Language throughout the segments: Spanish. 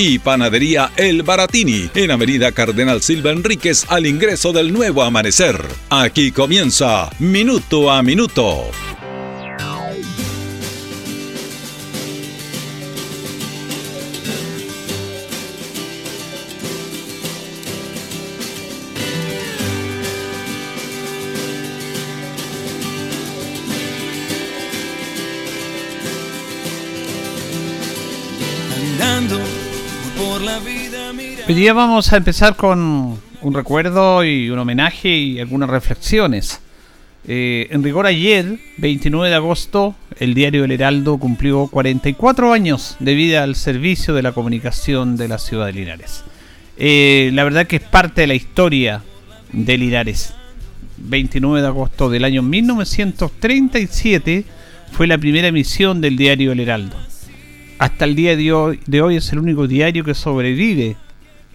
Y Panadería El Baratini, en Avenida Cardenal Silva Enríquez, al ingreso del nuevo amanecer. Aquí comienza Minuto a Minuto. Hoy día vamos a empezar con un recuerdo y un homenaje y algunas reflexiones. Eh, en rigor ayer, 29 de agosto, el diario El Heraldo cumplió 44 años de vida al servicio de la comunicación de la ciudad de Linares. Eh, la verdad que es parte de la historia de Linares. 29 de agosto del año 1937 fue la primera emisión del diario El Heraldo. Hasta el día de hoy, de hoy es el único diario que sobrevive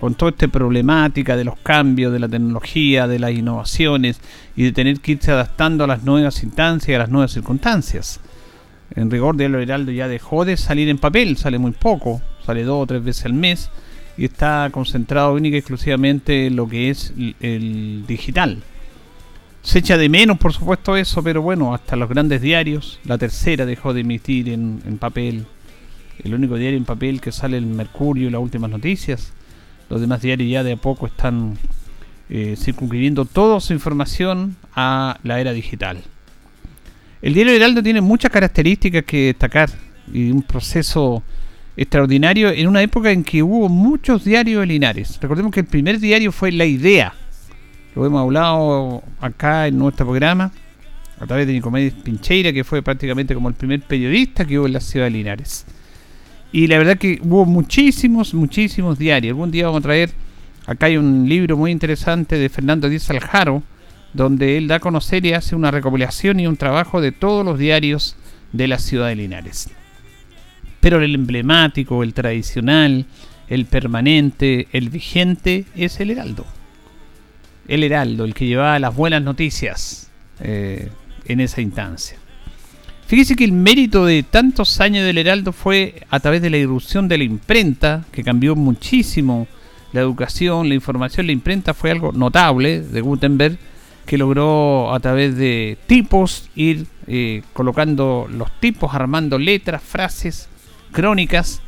con toda esta problemática de los cambios, de la tecnología, de las innovaciones y de tener que irse adaptando a las nuevas instancias, a las nuevas circunstancias. En rigor, Diario Heraldo ya dejó de salir en papel, sale muy poco, sale dos o tres veces al mes y está concentrado única y exclusivamente en lo que es el digital. Se echa de menos, por supuesto, eso, pero bueno, hasta los grandes diarios, la tercera dejó de emitir en, en papel, el único diario en papel que sale el Mercurio y las últimas noticias los demás diarios ya de a poco están eh, circunscribiendo toda su información a la era digital. El diario Heraldo tiene muchas características que destacar y un proceso extraordinario en una época en que hubo muchos diarios de Linares. Recordemos que el primer diario fue La Idea. Lo hemos hablado acá en nuestro programa a través de Nicomedes Pincheira, que fue prácticamente como el primer periodista que hubo en la ciudad de Linares. Y la verdad que hubo muchísimos, muchísimos diarios. Algún día vamos a traer, acá hay un libro muy interesante de Fernando Díaz Aljaro, donde él da a conocer y hace una recopilación y un trabajo de todos los diarios de la ciudad de Linares. Pero el emblemático, el tradicional, el permanente, el vigente es el Heraldo. El Heraldo, el que llevaba las buenas noticias eh, en esa instancia. Fíjese que el mérito de tantos años del Heraldo fue a través de la irrupción de la imprenta, que cambió muchísimo la educación, la información. La imprenta fue algo notable de Gutenberg, que logró a través de tipos ir eh, colocando los tipos, armando letras, frases, crónicas.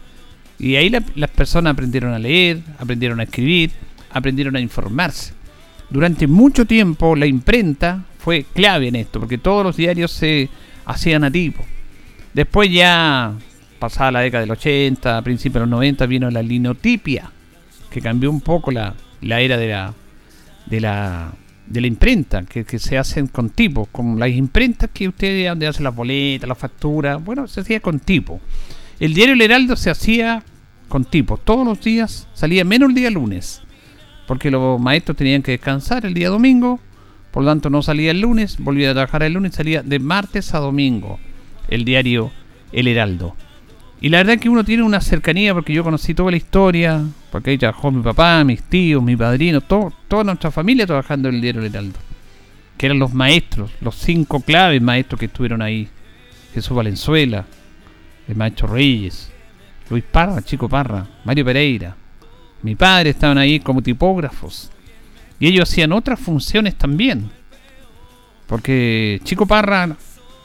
Y ahí las personas aprendieron a leer, aprendieron a escribir, aprendieron a informarse. Durante mucho tiempo la imprenta fue clave en esto, porque todos los diarios se hacían a tipo. Después ya, pasada la década del 80, a principios de los 90, vino la linotipia, que cambió un poco la, la era de la, de la, de la imprenta, que, se hacen con tipo, con las imprentas que ustedes donde hacen las boletas, las facturas, bueno, se hacía con tipo. El diario El Heraldo se hacía con tipo, todos los días, salía menos el día lunes, porque los maestros tenían que descansar el día domingo, por lo tanto, no salía el lunes, volvía a trabajar el lunes, salía de martes a domingo el diario El Heraldo. Y la verdad es que uno tiene una cercanía porque yo conocí toda la historia, porque ahí trabajó mi papá, mis tíos, mi padrino, todo, toda nuestra familia trabajando en el diario El Heraldo. Que eran los maestros, los cinco claves maestros que estuvieron ahí. Jesús Valenzuela, el maestro Reyes, Luis Parra, Chico Parra, Mario Pereira. Mi padre estaban ahí como tipógrafos. Y ellos hacían otras funciones también. Porque Chico Parra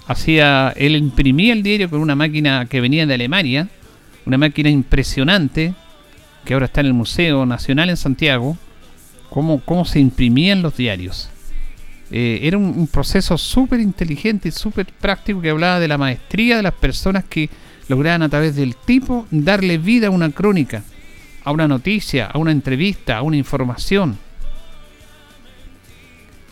hacía, él imprimía el diario con una máquina que venía de Alemania, una máquina impresionante, que ahora está en el Museo Nacional en Santiago, cómo, cómo se imprimían los diarios. Eh, era un, un proceso súper inteligente y súper práctico que hablaba de la maestría de las personas que lograban a través del tipo darle vida a una crónica, a una noticia, a una entrevista, a una información.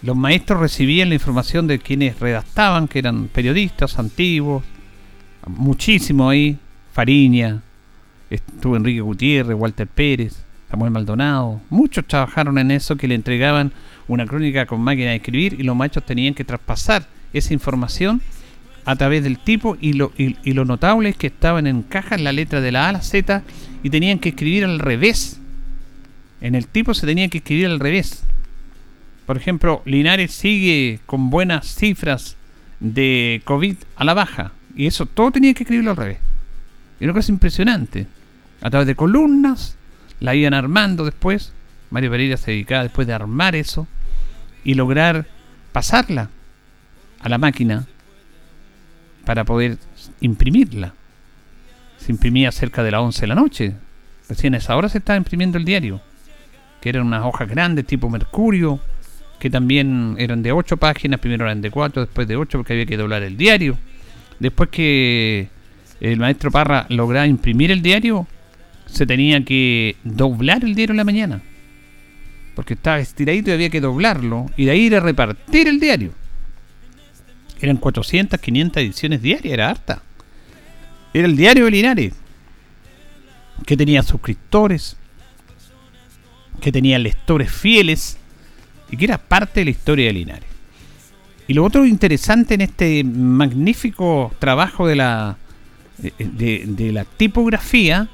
Los maestros recibían la información de quienes redactaban, que eran periodistas antiguos, muchísimo ahí, Fariña, estuvo Enrique Gutiérrez, Walter Pérez, Samuel Maldonado, muchos trabajaron en eso que le entregaban una crónica con máquina de escribir y los machos tenían que traspasar esa información a través del tipo y lo, y, lo notable es que estaban en cajas la letra de la A a la Z y tenían que escribir al revés. En el tipo se tenía que escribir al revés. Por ejemplo, Linares sigue con buenas cifras de COVID a la baja. Y eso todo tenía que escribirlo al revés. Y una cosa impresionante. A través de columnas, la iban armando después. Mario Pereira se dedicaba después de armar eso y lograr pasarla a la máquina para poder imprimirla. Se imprimía cerca de las 11 de la noche. Recién a esa hora se estaba imprimiendo el diario, que eran unas hojas grandes tipo Mercurio, que también eran de 8 páginas, primero eran de 4, después de 8 porque había que doblar el diario. Después que el maestro Parra lograba imprimir el diario, se tenía que doblar el diario en la mañana. Porque estaba estiradito y había que doblarlo. Y de ahí ir a repartir el diario. Eran 400, 500 ediciones diarias, era harta. Era el diario de Linares. Que tenía suscriptores. Que tenía lectores fieles. Y que era parte de la historia de Linares. Y lo otro interesante en este magnífico trabajo de la, de, la tipografía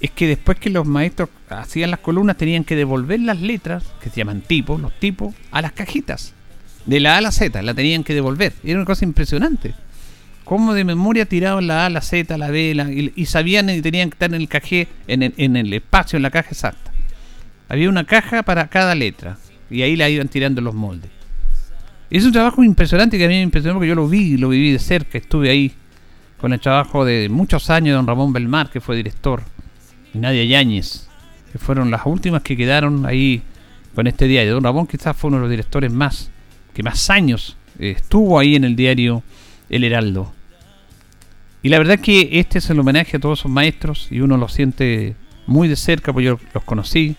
es que después que los maestros hacían las columnas tenían que devolver las letras, que se llaman tipos, los tipos, a las cajitas. De la A a la Z, la tenían que devolver. Era una cosa impresionante. Cómo de memoria tiraban la A, la Z, la B, y, sabían que tenían que estar en el cajé, en el, en el espacio, en la caja exacta. Había una caja para cada letra, y ahí la iban tirando los moldes. Es un trabajo impresionante que a mí me impresionó porque yo lo vi, lo viví de cerca, estuve ahí con el trabajo de muchos años de don Ramón Belmar, que fue director y Nadia Yáñez, que fueron las últimas que quedaron ahí con este diario. Don Ramón quizás fue uno de los directores más, que más años eh, estuvo ahí en el diario El Heraldo. Y la verdad que este es el homenaje a todos esos maestros y uno lo siente muy de cerca, porque yo los conocí.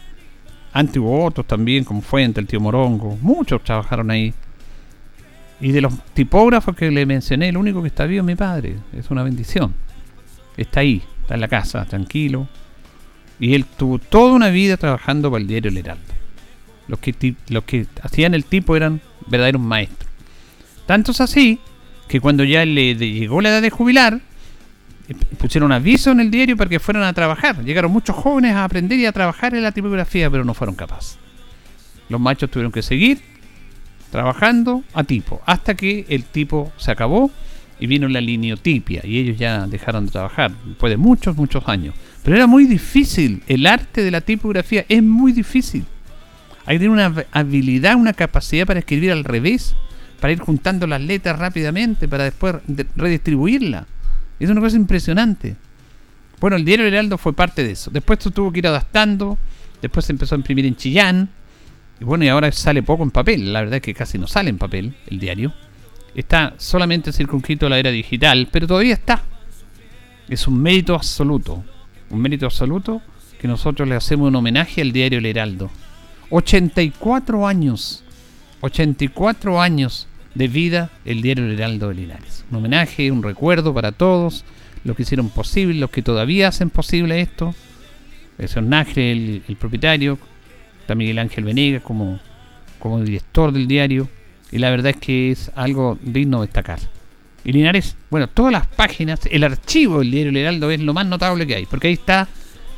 Otros también, como Fuente, el tío Morongo, muchos trabajaron ahí. Y de los tipógrafos que le mencioné, el único que está vivo es mi padre. Es una bendición. Está ahí, está en la casa, tranquilo, y él tuvo toda una vida trabajando para el diario El. Los que, los que hacían el tipo eran verdaderos maestros. Tanto es así que cuando ya le llegó la edad de jubilar, pusieron aviso en el diario para que fueran a trabajar. Llegaron muchos jóvenes a aprender y a trabajar en la tipografía, pero no fueron capaces. Los machos tuvieron que seguir trabajando a tipo, hasta que el tipo se acabó y vino la liniotipia y ellos ya dejaron de trabajar después de muchos, muchos años. Pero era muy difícil. El arte de la tipografía es muy difícil. Hay que tener una habilidad, una capacidad para escribir al revés, para ir juntando las letras rápidamente, para después redistribuirla. Es una cosa impresionante. Bueno, el diario Heraldo fue parte de eso. Después tuvo que ir adaptando, después se empezó a imprimir en Chillán. Y bueno, y ahora sale poco en papel. La verdad es que casi no sale en papel el diario. Está solamente circunscrito a la era digital, pero todavía está. Es un mérito absoluto un mérito absoluto que nosotros le hacemos un homenaje al diario El Heraldo. 84 años, 84 años de vida el diario El Heraldo de Linares. Un homenaje, un recuerdo para todos los que hicieron posible, los que todavía hacen posible esto. El el, propietario, está Miguel Ángel Venegas como, como director del diario. Y la verdad es que es algo digno de destacar. Y Linares, bueno, todas las páginas, el archivo del diario El Heraldo es lo más notable que hay, porque ahí está,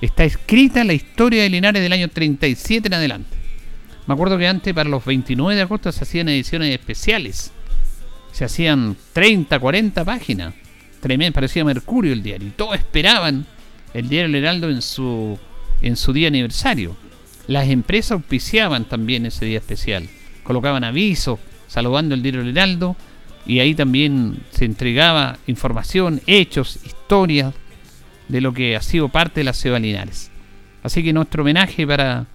está escrita la historia de Linares del año 37 en adelante. Me acuerdo que antes, para los 29 de agosto, se hacían ediciones especiales. Se hacían 30, 40 páginas. Tremendo, parecía Mercurio el diario. Y todos esperaban el diario El Heraldo en su, en su día aniversario. Las empresas auspiciaban también ese día especial. Colocaban avisos saludando el diario El Heraldo y ahí también se entregaba información, hechos, historias de lo que ha sido parte de la ciudad. Así que nuestro homenaje para,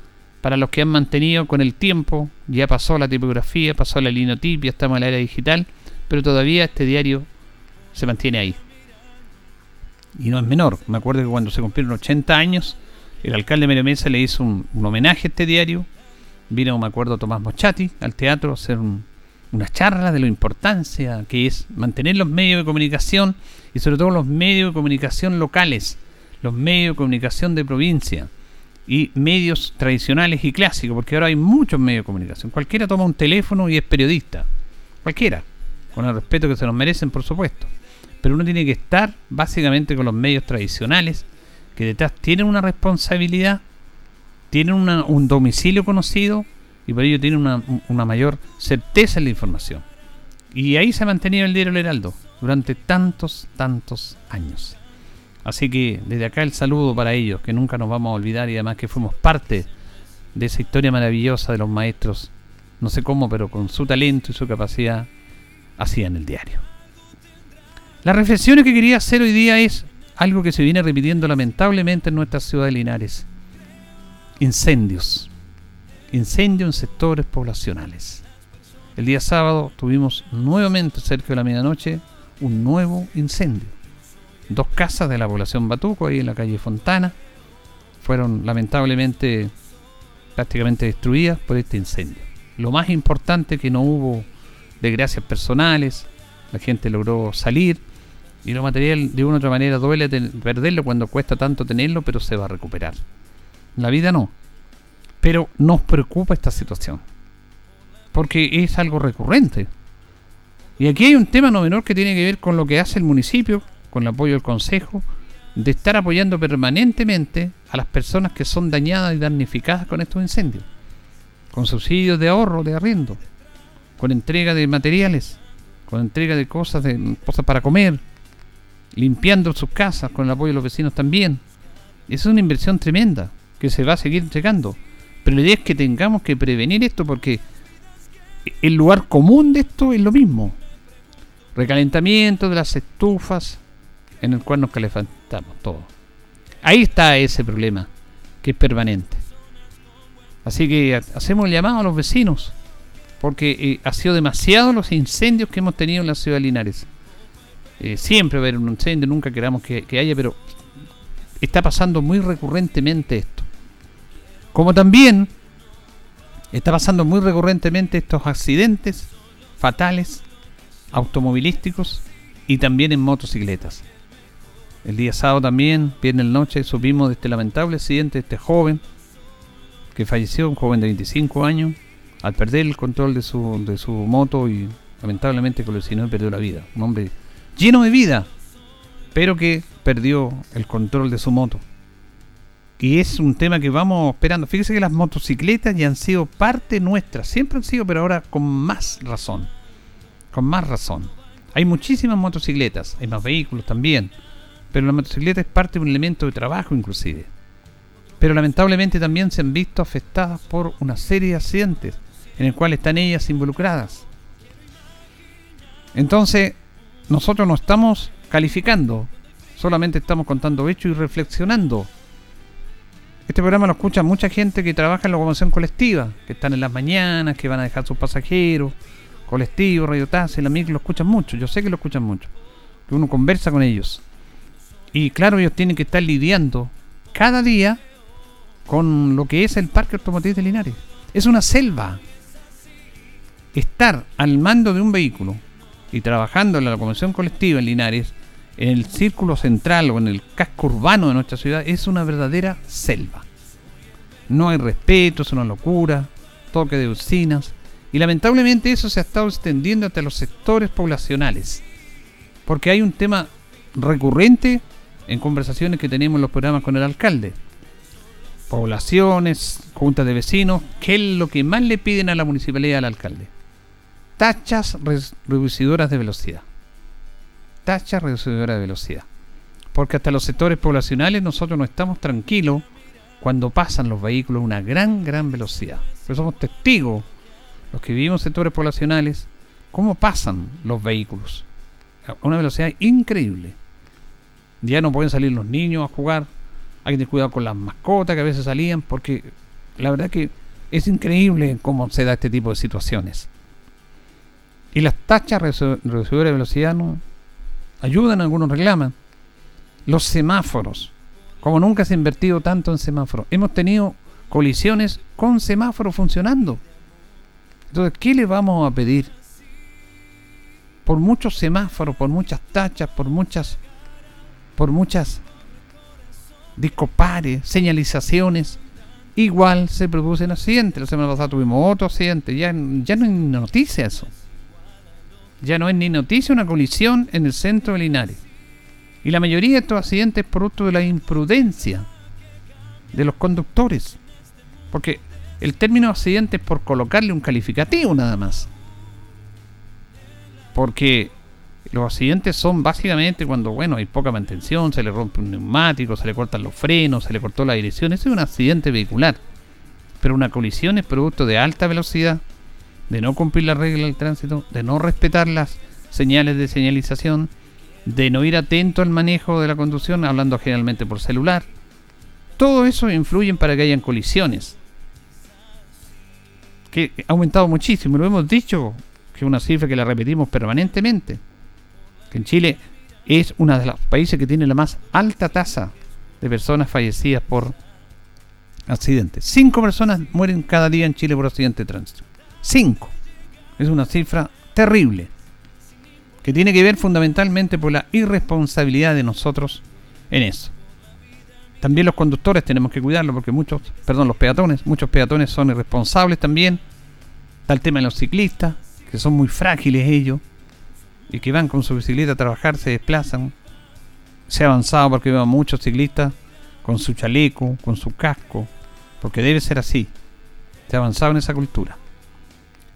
para los que han mantenido con el tiempo, ya pasó la tipografía, pasó la linotipia, estamos en la era digital, pero todavía este diario se mantiene ahí. Y no es menor, me acuerdo que cuando se cumplieron 80 años, el alcalde Mario le hizo un, un homenaje a este diario, vino, me acuerdo, Tomás Mochati al teatro a hacer un, una charla de la importancia que es mantener los medios de comunicación y sobre todo los medios de comunicación locales, los medios de comunicación de provincia. Y medios tradicionales y clásicos, porque ahora hay muchos medios de comunicación. Cualquiera toma un teléfono y es periodista. Cualquiera. Con el respeto que se nos merecen, por supuesto. Pero uno tiene que estar básicamente con los medios tradicionales, que detrás tienen una responsabilidad, tienen un domicilio conocido y por ello tienen una, una mayor certeza en la información. Y ahí se ha mantenido el diario El Heraldo durante tantos, tantos años. Así que desde acá el saludo para ellos, que nunca nos vamos a olvidar y además que fuimos parte de esa historia maravillosa de los maestros, no sé cómo, pero con su talento y su capacidad, hacían el diario. La reflexión que quería hacer hoy día es algo que se viene repitiendo lamentablemente en nuestra ciudad de Linares. Incendios. Incendios en sectores poblacionales. El día sábado tuvimos nuevamente cerca de la medianoche un nuevo incendio dos casas de la población Batuco, ahí en la calle Fontana, fueron lamentablemente prácticamente destruidas por este incendio. Lo más importante que no hubo desgracias personales, la gente logró salir y lo material de una u otra manera duele perderlo cuando cuesta tanto tenerlo, pero se va a recuperar. La vida no. Pero nos preocupa esta situación, porque es algo recurrente. Y aquí hay un tema no menor que tiene que ver con lo que hace el municipio con el apoyo del Consejo, de estar apoyando permanentemente a las personas que son dañadas y damnificadas con estos incendios, con subsidios de ahorro, de arriendo, con entrega de materiales, con entrega de cosas, de cosas para comer, limpiando sus casas, con el apoyo de los vecinos también. Es una inversión tremenda que se va a seguir entregando. Pero la idea es que tengamos que prevenir esto porque el lugar común de esto es lo mismo. Recalentamiento de las estufas, en el cual nos calefactamos todo. Ahí está ese problema, que es permanente. Así que hacemos el llamado a los vecinos, porque eh, ha sido demasiado los incendios que hemos tenido en la ciudad de Linares. Eh, siempre va a haber un incendio, nunca queramos que, que haya, pero está pasando muy recurrentemente esto. Como también está pasando muy recurrentemente estos accidentes fatales automovilísticos y también en motocicletas. El día sábado también, viernes noche, supimos de este lamentable accidente de este joven que falleció, un joven de 25 años, al perder el control de su, de su moto y lamentablemente el y perdió la vida. Un hombre lleno de vida, pero que perdió el control de su moto. Y es un tema que vamos esperando. Fíjese que las motocicletas ya han sido parte nuestra, siempre han sido, pero ahora con más razón. Con más razón. Hay muchísimas motocicletas, hay más vehículos también pero la motocicleta es parte de un elemento de trabajo inclusive. Pero lamentablemente también se han visto afectadas por una serie de accidentes en el cual están ellas involucradas. Entonces, nosotros no estamos calificando, solamente estamos contando hechos y reflexionando. Este programa lo escucha mucha gente que trabaja en locomoción colectiva, que están en las mañanas, que van a dejar sus pasajeros, colectivos, radiotaxi, la micro lo escuchan mucho, yo sé que lo escuchan mucho, que uno conversa con ellos. Y claro, ellos tienen que estar lidiando cada día con lo que es el Parque Automotriz de Linares. Es una selva. Estar al mando de un vehículo y trabajando en la locomoción colectiva en Linares, en el círculo central o en el casco urbano de nuestra ciudad, es una verdadera selva. No hay respeto, es una locura, toque de usinas. Y lamentablemente eso se ha estado extendiendo hasta los sectores poblacionales. Porque hay un tema recurrente en conversaciones que tenemos en los programas con el alcalde. Poblaciones, juntas de vecinos, ¿qué es lo que más le piden a la municipalidad al alcalde? Tachas reducidoras de velocidad. Tachas reducidoras de velocidad. Porque hasta los sectores poblacionales nosotros no estamos tranquilos cuando pasan los vehículos a una gran, gran velocidad. Pero somos testigos, los que vivimos en sectores poblacionales, cómo pasan los vehículos a una velocidad increíble. Ya no pueden salir los niños a jugar. Hay que tener cuidado con las mascotas que a veces salían, porque la verdad que es increíble cómo se da este tipo de situaciones. Y las tachas reducidoras de velocidad no ayudan, algunos reclaman. Los semáforos, como nunca se ha invertido tanto en semáforos, hemos tenido colisiones con semáforos funcionando. Entonces, ¿qué le vamos a pedir? Por muchos semáforos, por muchas tachas, por muchas por muchas discopares, señalizaciones, igual se producen accidentes. La semana pasada tuvimos otro accidente. Ya, no es ni noticia eso. Ya no es ni noticia una colisión en el centro de Linares. Y la mayoría de estos accidentes es producto de la imprudencia de los conductores. Porque el término accidente es por colocarle un calificativo nada más. Porque los accidentes son básicamente cuando, bueno, hay poca mantención, se le rompe un neumático, se le cortan los frenos, se le cortó la dirección. Ese es un accidente vehicular. Pero una colisión es producto de alta velocidad, de no cumplir las reglas del tránsito, de no respetar las señales de señalización, de no ir atento al manejo de la conducción, hablando generalmente por celular. Todo eso influye para que hayan colisiones. Que ha aumentado muchísimo, lo hemos dicho, que es una cifra que la repetimos permanentemente en Chile es uno de los países que tiene la más alta tasa de personas fallecidas por accidentes. Cinco personas mueren cada día en Chile por accidente de tránsito. Cinco. Es una cifra terrible. Que tiene que ver fundamentalmente por la irresponsabilidad de nosotros en eso. También los conductores tenemos que cuidarlo porque muchos, perdón, los peatones, muchos peatones son irresponsables también. Está el tema de los ciclistas, que son muy frágiles ellos y que van con su bicicleta a trabajar se desplazan. Se ha avanzado porque veo muchos ciclistas con su chaleco, con su casco, porque debe ser así. Se ha avanzado en esa cultura.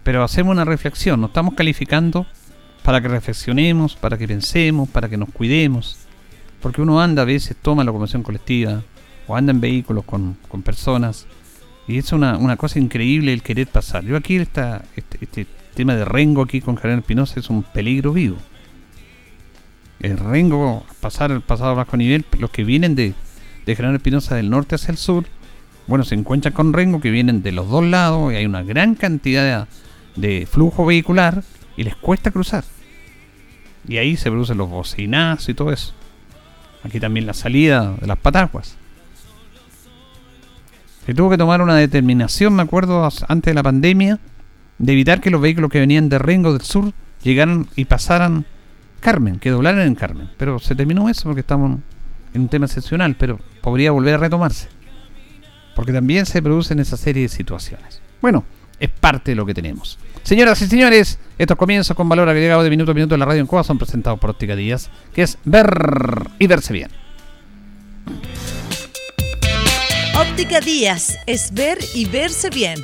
Pero hacemos una reflexión, nos estamos calificando para que reflexionemos, para que pensemos, para que nos cuidemos. Porque uno anda a veces, toma locomoción colectiva, o anda en vehículos con, personas, y es una, una, cosa increíble el querer pasar. Yo aquí está este, este de Rengo aquí con General Pinoza es un peligro vivo. El Rengo, pasar el pasado bajo nivel, los que vienen de, de General Pinoza del norte hacia el sur, bueno, se encuentran con Rengo que vienen de los dos lados y hay una gran cantidad de, de flujo vehicular y les cuesta cruzar. Y ahí se producen los bocinazos y todo eso. Aquí también la salida de las pataguas. Se tuvo que tomar una determinación, me acuerdo, antes de la pandemia, de evitar que los vehículos que venían de Rengo del Sur llegaran y pasaran Carmen, que doblaran en Carmen. Pero se terminó eso porque estamos en un tema excepcional, pero podría volver a retomarse. Porque también se producen esa serie de situaciones. Bueno, es parte de lo que tenemos. Señoras y señores, estos comienzos con valor agregado de minuto a minuto en la radio en Cuba son presentados por Óptica Díaz, que es ver y verse bien. Óptica Díaz es ver y verse bien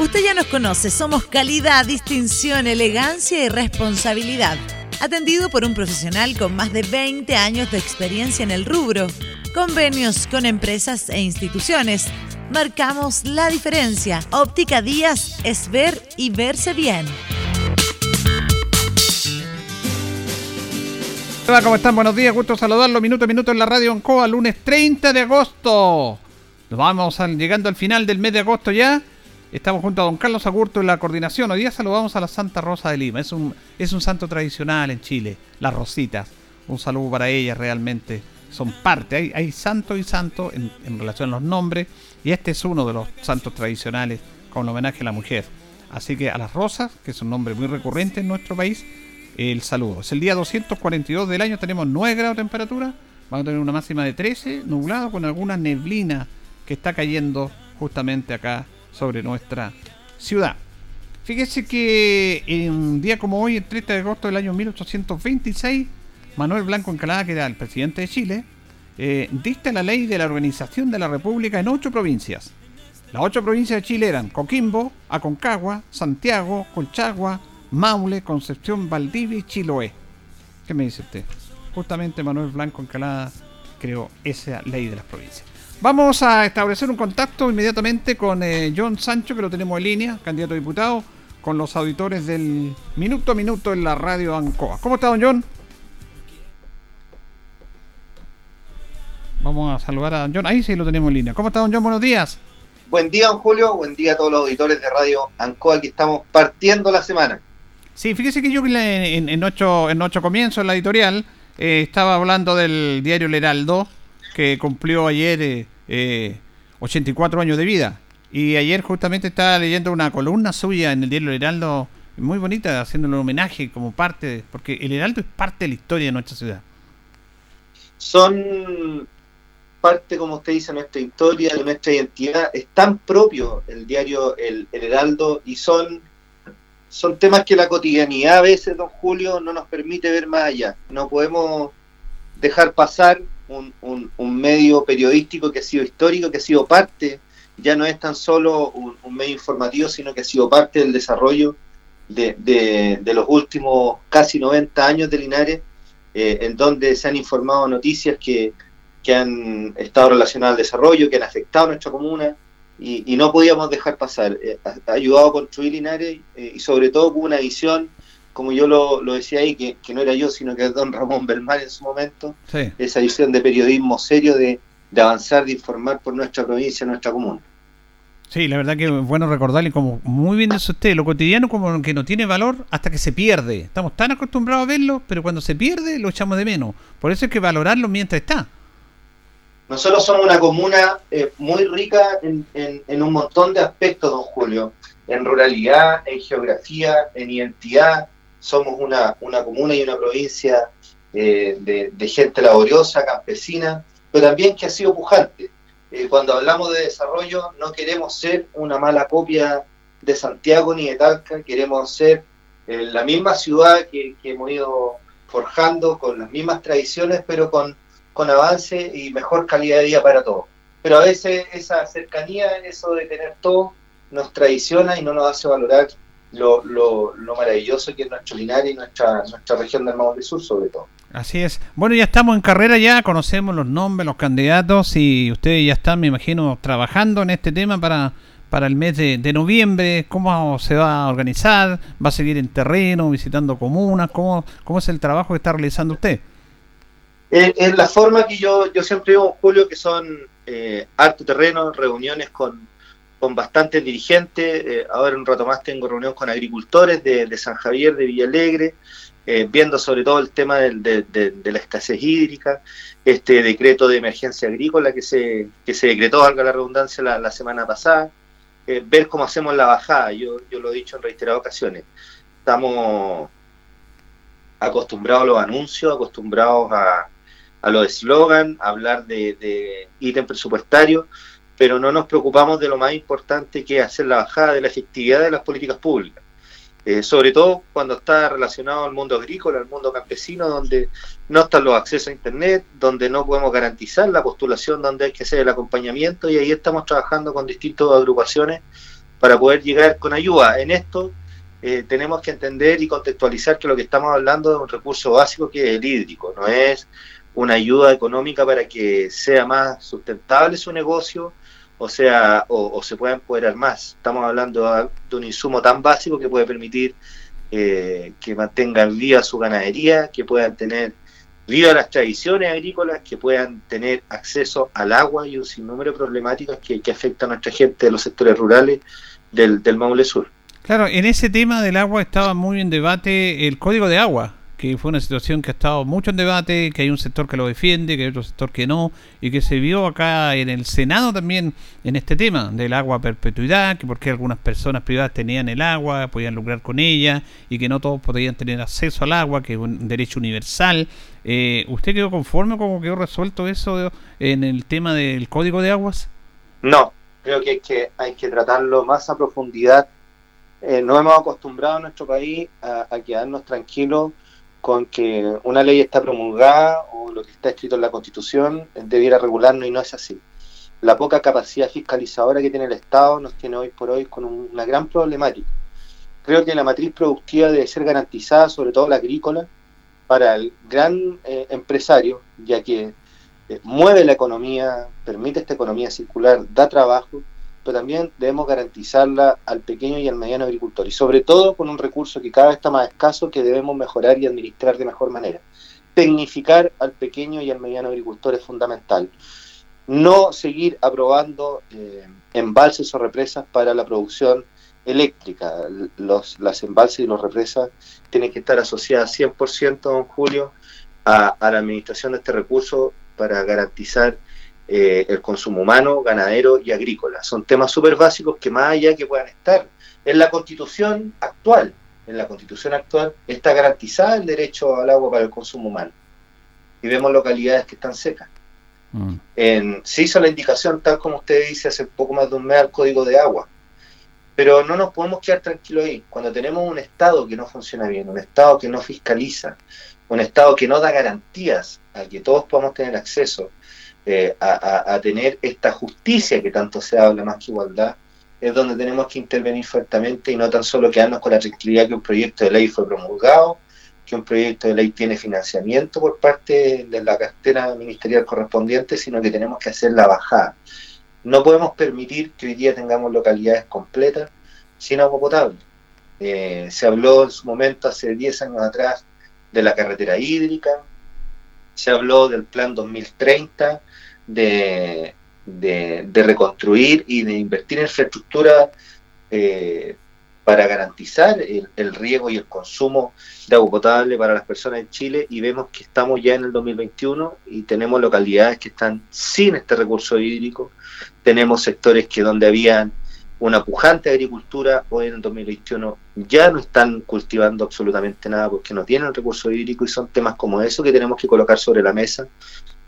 Usted ya nos conoce, somos calidad, distinción, elegancia y responsabilidad. Atendido por un profesional con más de 20 años de experiencia en el rubro. Convenios con empresas e instituciones. Marcamos la diferencia. Óptica Díaz es ver y verse bien. Hola, ¿cómo están? Buenos días, gusto saludarlo. Minuto a minuto en la radio Ancoa, lunes 30 de agosto. Nos vamos llegando al final del mes de agosto ya. Estamos junto a don Carlos Agurto en la coordinación. Hoy día saludamos a la Santa Rosa de Lima. Es un, es un santo tradicional en Chile, las Rositas. Un saludo para ellas realmente. Son parte, hay, hay santo y santo en, relación a los nombres. Y este es uno de los santos tradicionales con homenaje a la mujer. Así que a las Rosas, que es un nombre muy recurrente en nuestro país, el saludo. Es el día 242 del año, tenemos 9 grados de temperatura. Vamos a tener una máxima de 13, nublado con alguna neblina que está cayendo justamente acá sobre nuestra ciudad. Fíjese que en un día como hoy, el 30 de agosto del año 1826, Manuel Blanco Encalada, que era el presidente de Chile, eh, dicta la ley de la organización de la República en ocho provincias. Las ocho provincias de Chile eran Coquimbo, Aconcagua, Santiago, Colchagua, Maule, Concepción, Valdivia y Chiloé. ¿Qué me dice usted? Justamente Manuel Blanco Encalada creó esa ley de las provincias. Vamos a establecer un contacto inmediatamente con eh, John Sancho, que lo tenemos en línea, candidato a diputado, con los auditores del Minuto a Minuto en la radio Ancoa. ¿Cómo está, don John? Vamos a saludar a don John. Ahí sí lo tenemos en línea. ¿Cómo está, don John? Buenos días. Buen día, don Julio. Buen día a todos los auditores de Radio Ancoa. Aquí estamos partiendo la semana. Sí, fíjese que yo en, ocho, en ocho comienzos en la editorial eh, estaba hablando del diario El Heraldo que cumplió ayer eh, 84 eh, años de vida. Y ayer justamente estaba leyendo una columna suya en el diario El Heraldo, muy bonita, haciéndole un homenaje como parte, porque el Heraldo es parte de la historia de nuestra ciudad. Son parte, como usted dice, de nuestra historia, de nuestra identidad. Es tan propio el diario El, Heraldo y son, son temas que la cotidianidad a veces, don Julio, no nos permite ver más allá. No podemos dejar pasar un, un, medio periodístico que ha sido histórico, que ha sido parte, ya no es tan solo un, medio informativo, sino que ha sido parte del desarrollo de, de, los últimos casi 90 años de Linares, eh, en donde se han informado noticias que que han estado relacionadas al desarrollo, que han afectado a nuestra comuna y, no podíamos dejar pasar. Eh, ha, ayudado a construir Linares eh, y sobre todo con una visión, como yo lo, decía ahí, que, no era yo, sino que es don Ramón Belmar en su momento, esa visión de periodismo serio, de, avanzar, de informar por nuestra provincia, nuestra comuna. Sí, la verdad que es bueno recordarle, como muy bien dice usted, lo cotidiano como que no tiene valor hasta que se pierde. Estamos tan acostumbrados a verlo, pero cuando se pierde lo echamos de menos. Por eso hay que valorarlo mientras está. Nosotros somos una comuna eh, muy rica en, un montón de aspectos, don Julio, en ruralidad, en geografía, en identidad. Somos una, una comuna y una provincia eh, de, gente laboriosa, campesina, pero también que ha sido pujante. Eh, cuando hablamos de desarrollo, no queremos ser una mala copia de Santiago ni de Talca, queremos ser la misma ciudad que hemos ido forjando, con las mismas tradiciones, pero con con avance y mejor calidad de vida para todos. Pero a veces esa cercanía, eso de tener todo, nos traiciona y no nos hace valorar lo, lo, maravilloso que es nuestro Linares y nuestra, nuestra región del Maule Sur, sobre todo. Así es. Bueno, ya estamos en carrera ya, conocemos los nombres, los candidatos y ustedes ya están, me imagino, trabajando en este tema para, para el mes de, de, noviembre. ¿Cómo se va a organizar? ¿Va a seguir en terreno, visitando comunas? ¿Cómo, cómo es el trabajo que está realizando usted? Es, la forma que yo, yo siempre digo, Julio, que son eh, harto terreno, reuniones con, con bastantes dirigentes. Eh, ahora un rato más tengo reunión con agricultores de, San Javier, de Villalegre, eh, viendo sobre todo el tema de, la escasez hídrica, este decreto de emergencia agrícola que se, que se decretó, valga la redundancia, la, semana pasada. Eh, ver cómo hacemos la bajada, yo, yo lo he dicho en reiteradas ocasiones. Estamos acostumbrados a los anuncios, acostumbrados a, a los eslogan, hablar de, de ítem presupuestario, pero no nos preocupamos de lo más importante que es hacer la bajada de la efectividad de las políticas públicas. Eh, sobre todo cuando está relacionado al mundo agrícola, al mundo campesino, donde no están los accesos a Internet, donde no podemos garantizar la postulación, donde hay que hacer el acompañamiento y ahí estamos trabajando con distintas agrupaciones para poder llegar con ayuda. En esto eh, tenemos que entender y contextualizar que lo que estamos hablando es un recurso básico que es el hídrico, no es una ayuda económica para que sea más sustentable su negocio o sea o, se pueda empoderar más. Estamos hablando de un insumo tan básico que puede permitir eh, que mantengan viva su ganadería, que puedan tener viva las tradiciones agrícolas, que puedan tener acceso al agua y un sinnúmero de problemáticas que, afectan a nuestra gente de los sectores rurales del, del Maule Sur. Claro, en ese tema del agua estaba muy en debate el código de agua que fue una situación que ha estado mucho en debate, que hay un sector que lo defiende, que hay otro sector que no, y que se vio acá en el Senado también en este tema del agua a perpetuidad, que porque algunas personas privadas tenían el agua, podían lucrar con ella, y que no todos podían tener acceso al agua, que es un derecho universal. Eh, ¿Usted quedó conforme con cómo quedó resuelto eso en el tema del código de aguas? No, creo que hay que, hay que tratarlo más a profundidad. Eh, no hemos acostumbrado a nuestro país a quedarnos tranquilos con que una ley está promulgada o lo que está escrito en la Constitución debiera regularnos y no es así. La poca capacidad fiscalizadora que tiene el Estado nos tiene hoy por hoy con una gran problemática. Creo que la matriz productiva debe ser garantizada, sobre todo la agrícola, para el gran eh, empresario, ya que eh, mueve la economía, permite esta economía circular, da trabajo pero también debemos garantizarla al pequeño y al mediano agricultor, y sobre todo con un recurso que cada vez está más escaso que debemos mejorar y administrar de mejor manera. Tecnificar al pequeño y al mediano agricultor es fundamental. No seguir aprobando eh, embalses o represas para la producción eléctrica. Los, las embalses y las represas tienen que estar asociadas 100%, don Julio, a, a la administración de este recurso para garantizar eh, el consumo humano, ganadero y agrícola. Son temas súper básicos que más allá que puedan estar en la constitución actual, en la constitución actual está garantizado el derecho al agua para el consumo humano. Y vemos localidades que están secas. Mm. se hizo la indicación, tal como usted dice, hace poco más de un mes al código de agua. Pero no nos podemos quedar tranquilos ahí. Cuando tenemos un Estado que no funciona bien, un Estado que no fiscaliza, un Estado que no da garantías a que todos podamos tener acceso eh, a, tener esta justicia que tanto se habla más que igualdad, es donde tenemos que intervenir fuertemente y no tan solo quedarnos con la tranquilidad que un proyecto de ley fue promulgado, que un proyecto de ley tiene financiamiento por parte de la cartera ministerial correspondiente, sino que tenemos que hacer la bajada. No podemos permitir que hoy día tengamos localidades completas sin agua potable. Eh, se habló en su momento, hace 10 años atrás, de la carretera hídrica, se habló del plan 2030, de, de, reconstruir y de invertir en infraestructura eh, para garantizar el, riego y el consumo de agua potable para las personas en Chile. Y vemos que estamos ya en el 2021 y tenemos localidades que están sin este recurso hídrico, tenemos sectores que donde habían una pujante agricultura, hoy en el 2021 ya no están cultivando absolutamente nada porque no tienen recurso hídrico y son temas como eso que tenemos que colocar sobre la mesa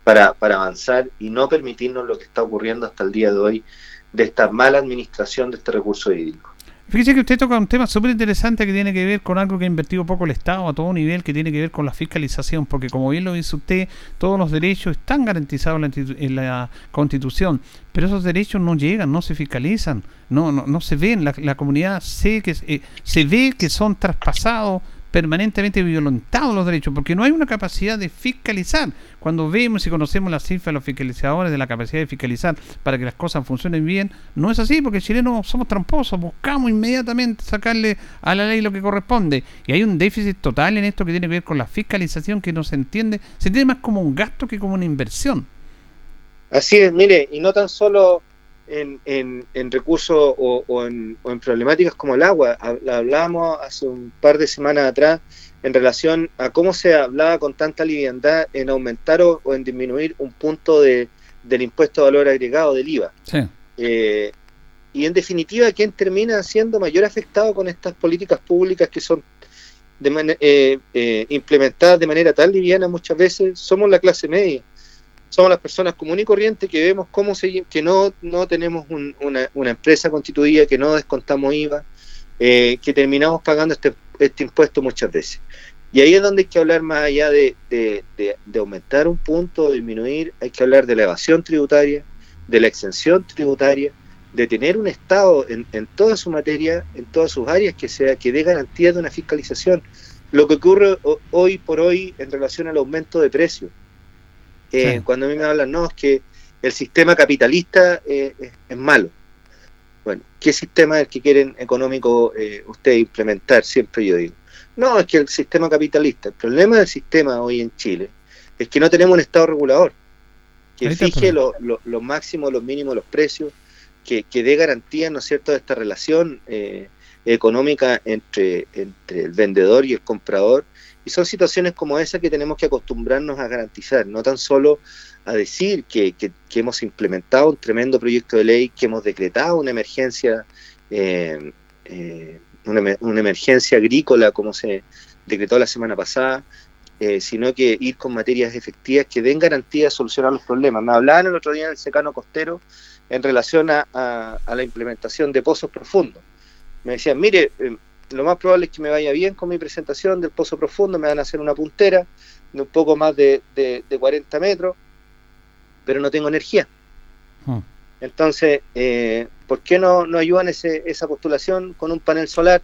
para, para avanzar y no permitirnos lo que está ocurriendo hasta el día de hoy de esta mala administración de este recurso hídrico. Fíjese que usted toca un tema súper interesante que tiene que ver con algo que ha invertido poco el Estado a todo nivel, que tiene que ver con la fiscalización, porque como bien lo dice usted, todos los derechos están garantizados en la, Constitución, pero esos derechos no llegan, no se fiscalizan, no no, no se ven, la, la comunidad sé que, eh, se ve que son traspasados permanentemente violentados los derechos, porque no hay una capacidad de fiscalizar. Cuando vemos y conocemos las cifras de los fiscalizadores de la capacidad de fiscalizar para que las cosas funcionen bien, no es así, porque chilenos somos tramposos, buscamos inmediatamente sacarle a la ley lo que corresponde. Y hay un déficit total en esto que tiene que ver con la fiscalización que no se entiende, se entiende más como un gasto que como una inversión. Así es, mire, y no tan solo en, en, recursos o, en, problemáticas como el agua. Hablábamos hace un par de semanas atrás en relación a cómo se hablaba con tanta liviandad en aumentar o, en disminuir un punto de, del impuesto de valor agregado del IVA. Eh, y en definitiva, ¿quién termina siendo mayor afectado con estas políticas públicas que son eh, eh, implementadas de manera tan liviana muchas veces? Somos la clase media somos las personas comunes y corrientes que vemos cómo se, que no, no tenemos una, una, empresa constituida, que no descontamos IVA, eh, que terminamos pagando este, este impuesto muchas veces. Y ahí es donde hay que hablar más allá de, de, de, aumentar un punto, disminuir, hay que hablar de la evasión tributaria, de la exención tributaria, de tener un Estado en, en, toda su materia, en todas sus áreas, que sea que dé garantía de una fiscalización. Lo que ocurre hoy por hoy en relación al aumento de precios cuando a mí me hablan, no, es que el sistema capitalista eh, es, malo. Bueno, ¿qué sistema es el que quieren económico eh, ustedes implementar? Siempre yo digo. No, es que el sistema capitalista, el problema del sistema hoy en Chile es que no tenemos un Estado regulador que fije lo, lo, máximo, los mínimos, los precios, que, que dé garantía, ¿no es cierto?, de esta relación eh, económica entre, entre el vendedor y el comprador y son situaciones como esa que tenemos que acostumbrarnos a garantizar, no tan solo a decir que, hemos implementado un tremendo proyecto de ley, que hemos decretado una emergencia, eh, eh, una, emergencia agrícola como se decretó la semana pasada, eh, sino que ir con materias efectivas que den garantía de solucionar los problemas. Me hablaban el otro día en el secano costero en relación a, a la implementación de pozos profundos. Me decían, mire, lo más probable es que me vaya bien con mi presentación del pozo profundo, me van a hacer una puntera de un poco más de, de, 40 metros, pero no tengo energía. Hmm. Entonces, eh, ¿por qué no, no ayudan ese, esa postulación con un panel solar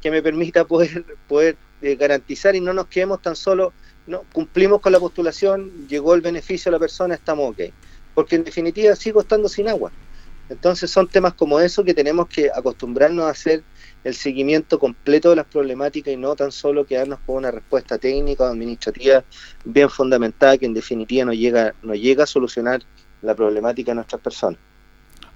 que me permita poder, poder eh, garantizar y no nos quedemos tan solo, no cumplimos con la postulación, llegó el beneficio a la persona, estamos ok? Porque en definitiva sigo estando sin agua. Entonces son temas como eso que tenemos que acostumbrarnos a hacer el seguimiento completo de las problemáticas y no tan solo quedarnos con una respuesta técnica o administrativa bien fundamentada que en definitiva no llega, no llega a solucionar la problemática de nuestras personas.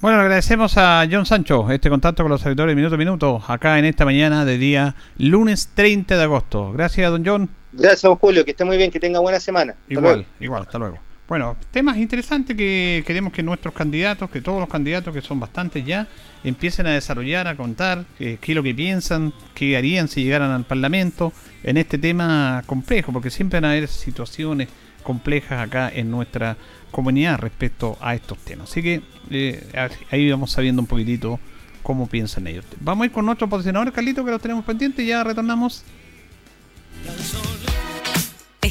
Bueno, agradecemos a John Sancho este contacto con los auditores minuto a minuto acá en esta mañana de día lunes 30 de agosto. Gracias, don John. Gracias, Julio. Que esté muy bien, que tenga buena semana. igual, igual, hasta luego. Bueno, temas interesantes que queremos que nuestros candidatos, que todos los candidatos, que son bastantes ya, empiecen a desarrollar, a contar qué es lo que piensan, qué harían si llegaran al Parlamento en este tema complejo, porque siempre van a haber situaciones complejas acá en nuestra comunidad respecto a estos temas. Así que eh, ahí vamos sabiendo un poquitito cómo piensan ellos. Vamos a ir con nuestro posicionador, Carlito, que lo tenemos pendiente y ya retornamos.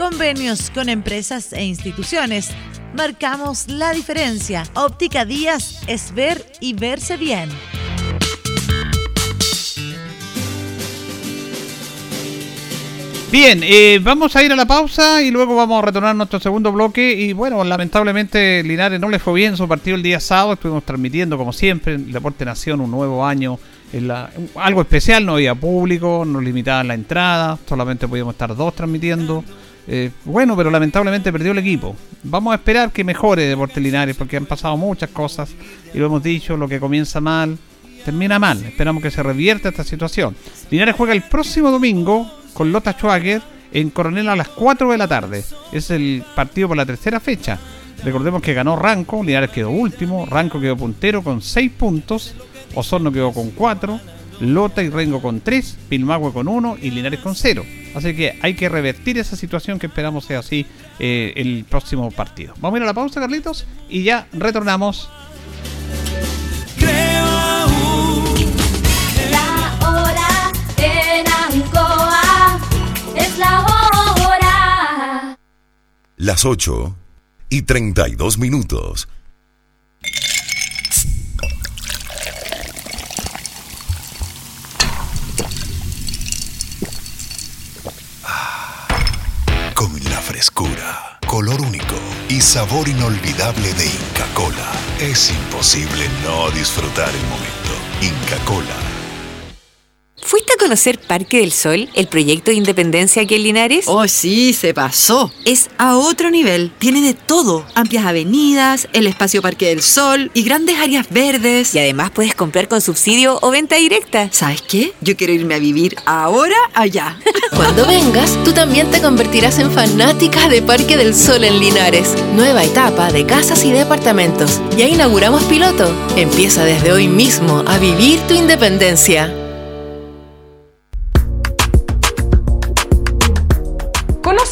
Convenios con empresas e instituciones. Marcamos la diferencia. Óptica Díaz es ver y verse bien. Bien, eh, vamos a ir a la pausa y luego vamos a retornar a nuestro segundo bloque. Y bueno, lamentablemente Linares no le fue bien su partido el día sábado. Estuvimos transmitiendo, como siempre, el Deporte Nación, un nuevo año. En algo especial, no había público, nos limitaban la entrada, solamente podíamos estar dos transmitiendo. Eh, bueno, pero lamentablemente perdió el equipo. Vamos a esperar que mejore Deporte Linares porque han pasado muchas cosas y lo hemos dicho, lo que comienza mal, termina mal. Esperamos que se revierta esta situación. Linares juega el próximo domingo con Lota Schwager en Coronel a las 4 de la tarde. Es el partido por la tercera fecha. Recordemos que ganó Ranco, Linares quedó último, Ranco quedó puntero con 6 puntos, Osorno quedó con 4, Lota y Rengo con 3, Pilmagüe con 1 y Linares con 0. Así que hay que revertir esa situación que esperamos sea así eh, el próximo partido. Vamos a ir a la pausa, Carlitos, y ya retornamos. La hora en Ancoa es la hora. Las 8 y 32 minutos. Frescura, color único y sabor inolvidable de Inca Cola, es imposible no disfrutar el momento. Inca Cola. ¿Fuiste a conocer Parque del Sol, el proyecto de independencia aquí en Linares? Oh, sí, se pasó. Es a otro nivel. Tiene de todo. Amplias avenidas, el espacio Parque del Sol y grandes áreas verdes. Y además puedes comprar con subsidio o venta directa. ¿Sabes qué? Yo quiero irme a vivir ahora allá. Cuando vengas, tú también te convertirás en fanática de Parque del Sol en Linares. Nueva etapa de casas y departamentos. Ya inauguramos piloto. Empieza desde hoy mismo a vivir tu independencia.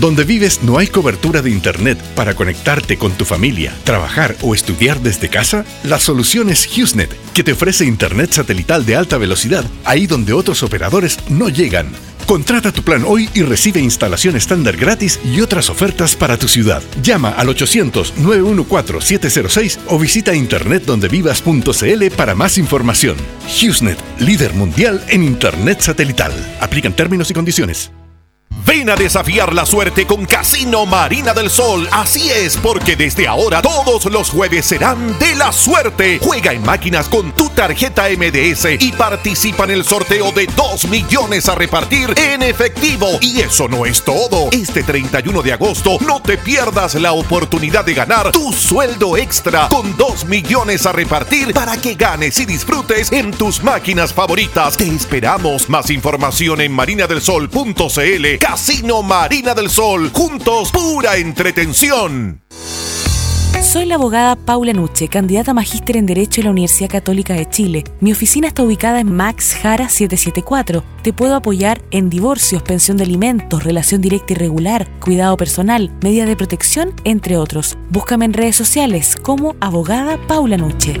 Donde vives no hay cobertura de Internet para conectarte con tu familia, trabajar o estudiar desde casa. La solución es HughesNet, que te ofrece Internet satelital de alta velocidad, ahí donde otros operadores no llegan. Contrata tu plan hoy y recibe instalación estándar gratis y otras ofertas para tu ciudad. Llama al 800-914-706 o visita internetdondevivas.cl para más información. HughesNet, líder mundial en Internet satelital. Aplican términos y condiciones. Ven a desafiar la suerte con Casino Marina del Sol. Así es, porque desde ahora todos los jueves serán de la suerte. Juega en máquinas con tu tarjeta MDS y participa en el sorteo de 2 millones a repartir en efectivo. Y eso no es todo. Este 31 de agosto no te pierdas la oportunidad de ganar tu sueldo extra con 2 millones a repartir para que ganes y disfrutes en tus máquinas favoritas. Te esperamos. Más información en marinadelsol.cl Casino Marina del Sol. Juntos, pura entretención. Soy la abogada Paula Nuche, candidata a magíster en Derecho en la Universidad Católica de Chile. Mi oficina está ubicada en Max Jara 774. Te puedo apoyar en divorcios, pensión de alimentos, relación directa y regular, cuidado personal, medidas de protección, entre otros. Búscame en redes sociales como abogada Paula Nuche.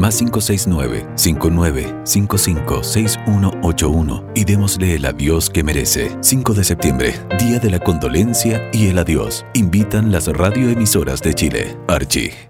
más 569 59 55 6181 y démosle el adiós que merece. 5 de septiembre, Día de la Condolencia y el Adiós. Invitan las radioemisoras de Chile. Archie.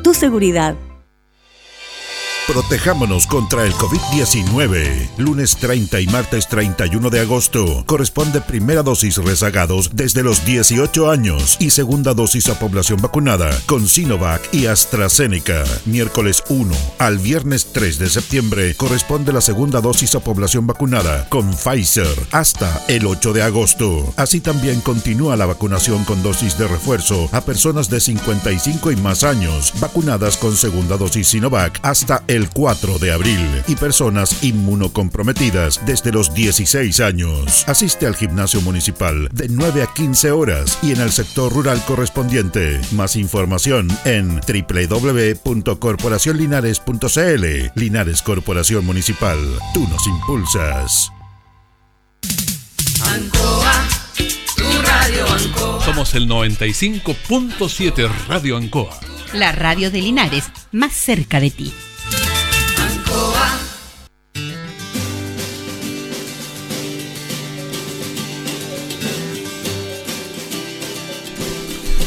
tu seguridad. Protejámonos contra el COVID-19. Lunes 30 y martes 31 de agosto. Corresponde primera dosis rezagados desde los 18 años y segunda dosis a población vacunada con Sinovac y AstraZeneca. Miércoles 1 al viernes 3 de septiembre corresponde la segunda dosis a población vacunada con Pfizer hasta el 8 de agosto. Así también continúa la vacunación con dosis de refuerzo a personas de 55 y más años vacunadas con segunda dosis Sinovac hasta el 4 de abril y personas inmunocomprometidas desde los 16 años. Asiste al gimnasio municipal de 9 a 15 horas y en el sector rural correspondiente. Más información en www.corporacionlinares.cl. Linares Corporación Municipal. Tú nos impulsas. Ancoa, tu radio Ancoa. Somos el 95.7 Radio Ancoa. La radio de Linares, más cerca de ti.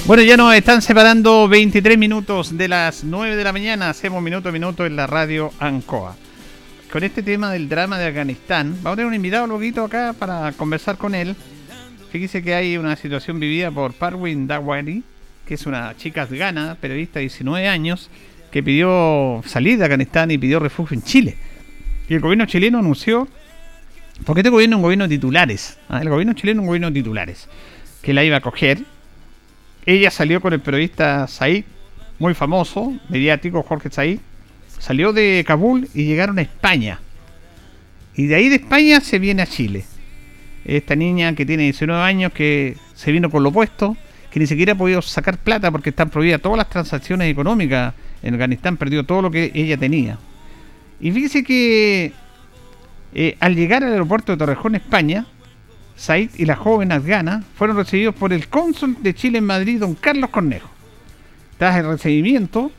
Bueno, ya nos están separando 23 minutos de las 9 de la mañana. Hacemos minuto a minuto en la radio Ancoa. Con este tema del drama de Afganistán, vamos a tener un invitado luego acá para conversar con él. Fíjese que hay una situación vivida por Parwin Dawari, que es una chica afgana, periodista de 19 años, que pidió salir de Afganistán y pidió refugio en Chile. Y el gobierno chileno anunció, porque este gobierno es un gobierno de titulares, ¿ah? el gobierno chileno es un gobierno de titulares, que la iba a coger ella salió con el periodista Said, muy famoso, mediático, Jorge Said. Salió de Kabul y llegaron a España. Y de ahí de España se viene a Chile. Esta niña que tiene 19 años, que se vino con lo opuesto, que ni siquiera ha podido sacar plata porque están prohibidas todas las transacciones económicas. En Afganistán perdió todo lo que ella tenía. Y fíjese que eh, al llegar al aeropuerto de Torrejón, España, Said y la joven afgana fueron recibidos por el cónsul de Chile en Madrid, don Carlos Cornejo. Tras el recibimiento,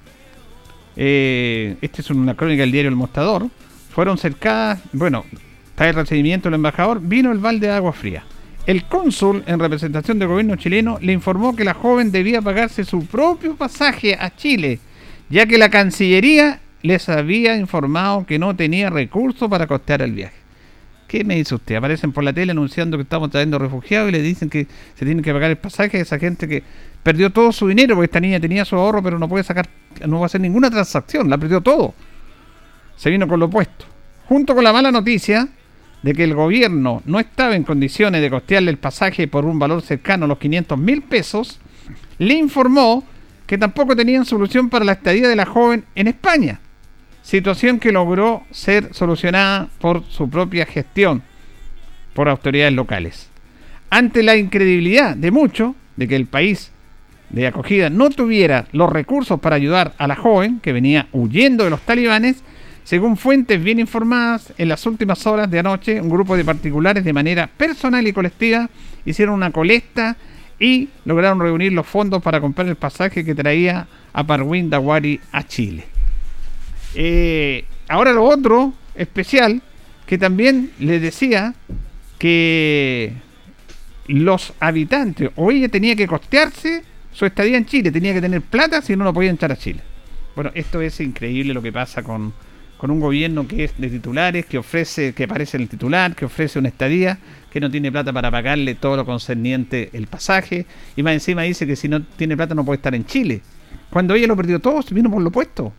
eh, esta es una crónica del diario El Mostrador, fueron cercadas, bueno, tras el recibimiento del embajador, vino el balde de agua fría. El cónsul, en representación del gobierno chileno, le informó que la joven debía pagarse su propio pasaje a Chile, ya que la Cancillería les había informado que no tenía recursos para costear el viaje. ¿Qué me dice usted? Aparecen por la tele anunciando que estamos trayendo refugiados y le dicen que se tiene que pagar el pasaje a esa gente que perdió todo su dinero porque esta niña tenía su ahorro pero no puede sacar, no va a hacer ninguna transacción, la perdió todo. Se vino con lo opuesto. Junto con la mala noticia de que el gobierno no estaba en condiciones de costearle el pasaje por un valor cercano a los 500 mil pesos, le informó que tampoco tenían solución para la estadía de la joven en España, situación que logró ser solucionada por su propia gestión, por autoridades locales. Ante la incredibilidad de muchos de que el país de acogida no tuviera los recursos para ayudar a la joven que venía huyendo de los talibanes, según fuentes bien informadas, en las últimas horas de anoche, un grupo de particulares de manera personal y colectiva hicieron una colecta y lograron reunir los fondos para comprar el pasaje que traía a Parwin Dawari a Chile. Eh, ahora lo otro especial, que también les decía que los habitantes, o ella tenía que costearse su estadía en Chile, tenía que tener plata si no lo podían echar a Chile. Bueno, esto es increíble lo que pasa con, con un gobierno que es de titulares, que ofrece, que aparece el titular, que ofrece una estadía, que no tiene plata para pagarle todo lo concerniente el pasaje, y más encima dice que si no tiene plata no puede estar en Chile. Cuando ella lo perdió todo, se vino por lo opuesto.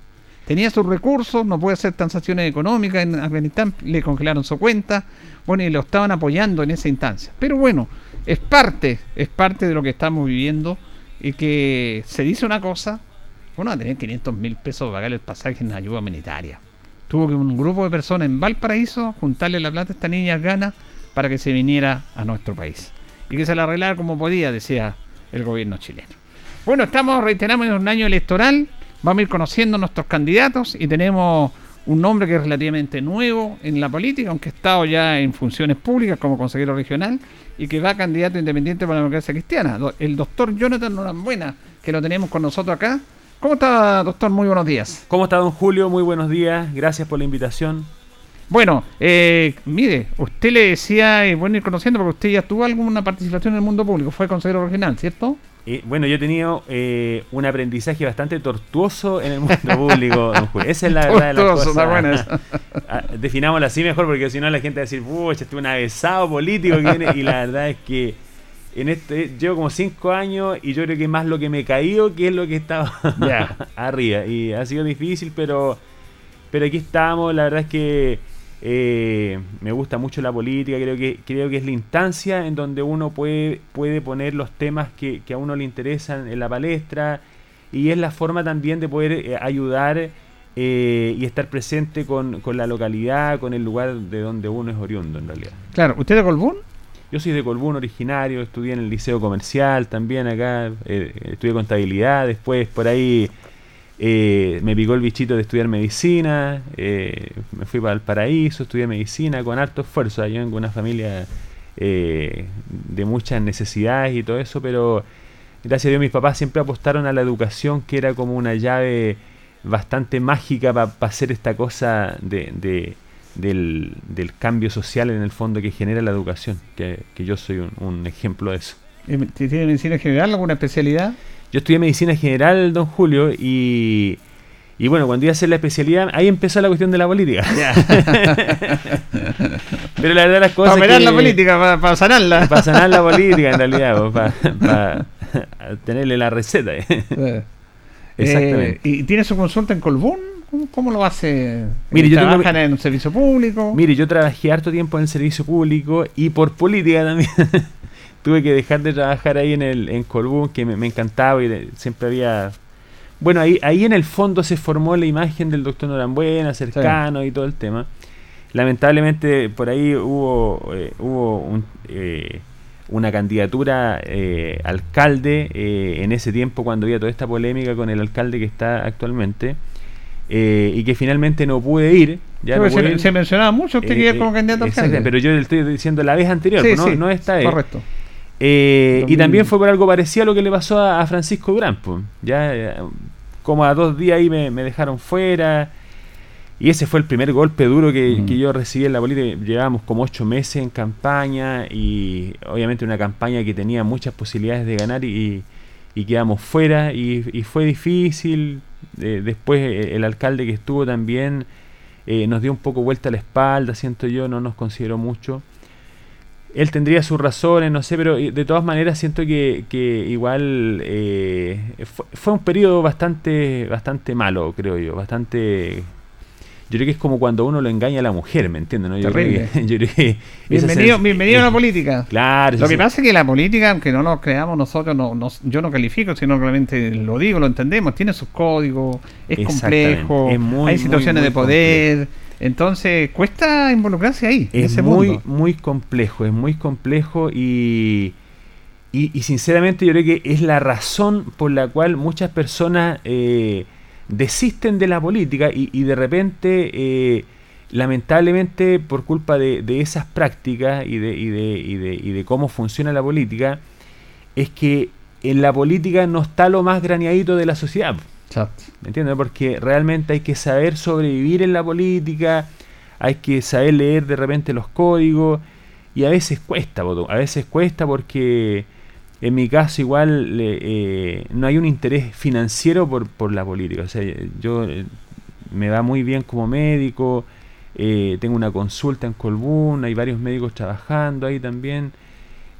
Tenía sus recursos, no puede hacer transacciones económicas en Afganistán, le congelaron su cuenta, bueno, y lo estaban apoyando en esa instancia. Pero bueno, es parte, es parte de lo que estamos viviendo y que se dice una cosa, uno va a tener 500 mil pesos para pagar el pasaje en ayuda humanitaria. Tuvo que un grupo de personas en Valparaíso juntarle la plata a esta niña gana para que se viniera a nuestro país. Y que se la arreglara como podía, decía el gobierno chileno. Bueno, estamos, reiteramos, en un año electoral. Vamos a ir conociendo nuestros candidatos y tenemos un nombre que es relativamente nuevo en la política, aunque ha estado ya en funciones públicas como consejero regional y que va candidato independiente para la democracia cristiana, el doctor Jonathan Norambuena, que lo tenemos con nosotros acá. ¿Cómo está, doctor? Muy buenos días. ¿Cómo está, don Julio? Muy buenos días. Gracias por la invitación. Bueno, eh, mire, usted le decía, eh, bueno, ir conociendo, porque usted ya tuvo alguna participación en el mundo público, fue consejero regional, ¿cierto? Eh, bueno, yo he tenido eh, un aprendizaje bastante tortuoso en el mundo público, don Julio. Esa es la verdad de las Tortuoso, cosas. buena. Ah, Definámoslo así mejor, porque si no la gente va a decir, pucha, este es un avesado político que viene", Y la verdad es que en este llevo como cinco años y yo creo que más lo que me he caído que es lo que estaba arriba. Y ha sido difícil, pero, pero aquí estamos. La verdad es que eh, me gusta mucho la política. Creo que, creo que es la instancia en donde uno puede, puede poner los temas que, que a uno le interesan en la palestra. Y es la forma también de poder eh, ayudar eh, y estar presente con, con la localidad, con el lugar de donde uno es oriundo en realidad. Claro, ¿usted de Colbún? Yo soy de Colbún originario, estudié en el liceo comercial también acá, eh, estudié contabilidad, después por ahí eh, me picó el bichito de estudiar medicina, eh, me fui para el paraíso, estudié medicina con harto esfuerzo, yo vengo de una familia eh, de muchas necesidades y todo eso, pero gracias a Dios mis papás siempre apostaron a la educación que era como una llave bastante mágica para hacer esta cosa de, de- del, cambio social en el fondo que genera la educación, que, yo soy un, un ejemplo de eso. ¿Tiene medicina general, alguna especialidad? Yo estudié medicina general, don Julio, y, y bueno, cuando iba a hacer la especialidad, ahí empezó la cuestión de la política. Pero la verdad las cosas Para operar que- la política, para, para sanarla. Para sanar la política, en realidad, para, para tenerle la receta. Eh, Exactamente. ¿Y tiene su consulta en Colbún? ¿Cómo, cómo lo hace? Mire, yo tengo- ¿Trabajan en un servicio público? Mire, yo trabajé harto tiempo en el servicio público y por política también. Tuve que dejar de trabajar ahí en el en Colbún, que me, me encantaba y de- siempre había... Bueno, ahí, ahí en el fondo se formó la imagen del doctor Norambuena, cercano y todo el tema. Lamentablemente por ahí hubo, eh, hubo un, eh, una candidatura eh, alcalde eh, en ese tiempo cuando había toda esta polémica con el alcalde que está actualmente eh, y que finalmente no pude ir. Ya Sí, no pues pude se, ir. se mencionaba mucho usted Eh, que iba como candidato a alcalde. Pero yo le estoy diciendo la vez anterior, Sí, pues, no, sí, no esta vez. correcto. Eh, y 2000. también fue por algo parecido a lo que le pasó a, a Francisco Durán. pues. Ya, eh, como a dos días ahí me, me dejaron fuera. Y ese fue el primer golpe duro que, Mm. que yo recibí en la política. Llevábamos como ocho meses en campaña y obviamente una campaña que tenía muchas posibilidades de ganar y, y quedamos fuera y, y fue difícil. Eh, después el alcalde que estuvo también eh, nos dio un poco vuelta a la espalda, siento yo, no nos consideró mucho. Él tendría sus razones, no sé, pero eh, de todas maneras siento que, que igual eh, fue, fue un periodo bastante, bastante malo, creo yo, bastante... yo creo que es como cuando uno lo engaña a la mujer, ¿me entiendes? ¿no? Yo creo Terrible. que- yo creo que esa Bienvenido, a la política. Claro, Lo que pasa es que la política, aunque no nos creamos nosotros, no, no- yo no califico, sino realmente lo digo, lo entendemos, tiene sus códigos, es complejo, Es muy, hay situaciones muy, de poder, entonces cuesta involucrarse ahí, en es ese muy, mundo. muy complejo, es muy complejo y, y, y sinceramente yo creo que es la razón por la cual muchas personas eh, desisten de la política y, y de repente, eh, lamentablemente, por culpa de, de esas prácticas y de, y, de, y, de, y de cómo funciona la política, es que en la política no está lo más graneadito de la sociedad. ¿Me entiendes? Porque realmente hay que saber sobrevivir en la política, hay que saber leer de repente los códigos y a veces cuesta, a veces cuesta porque en mi caso igual eh, no hay un interés financiero por, por la política. O sea, yo eh, me va muy bien como médico, eh, tengo una consulta en Colbún, hay varios médicos trabajando ahí también.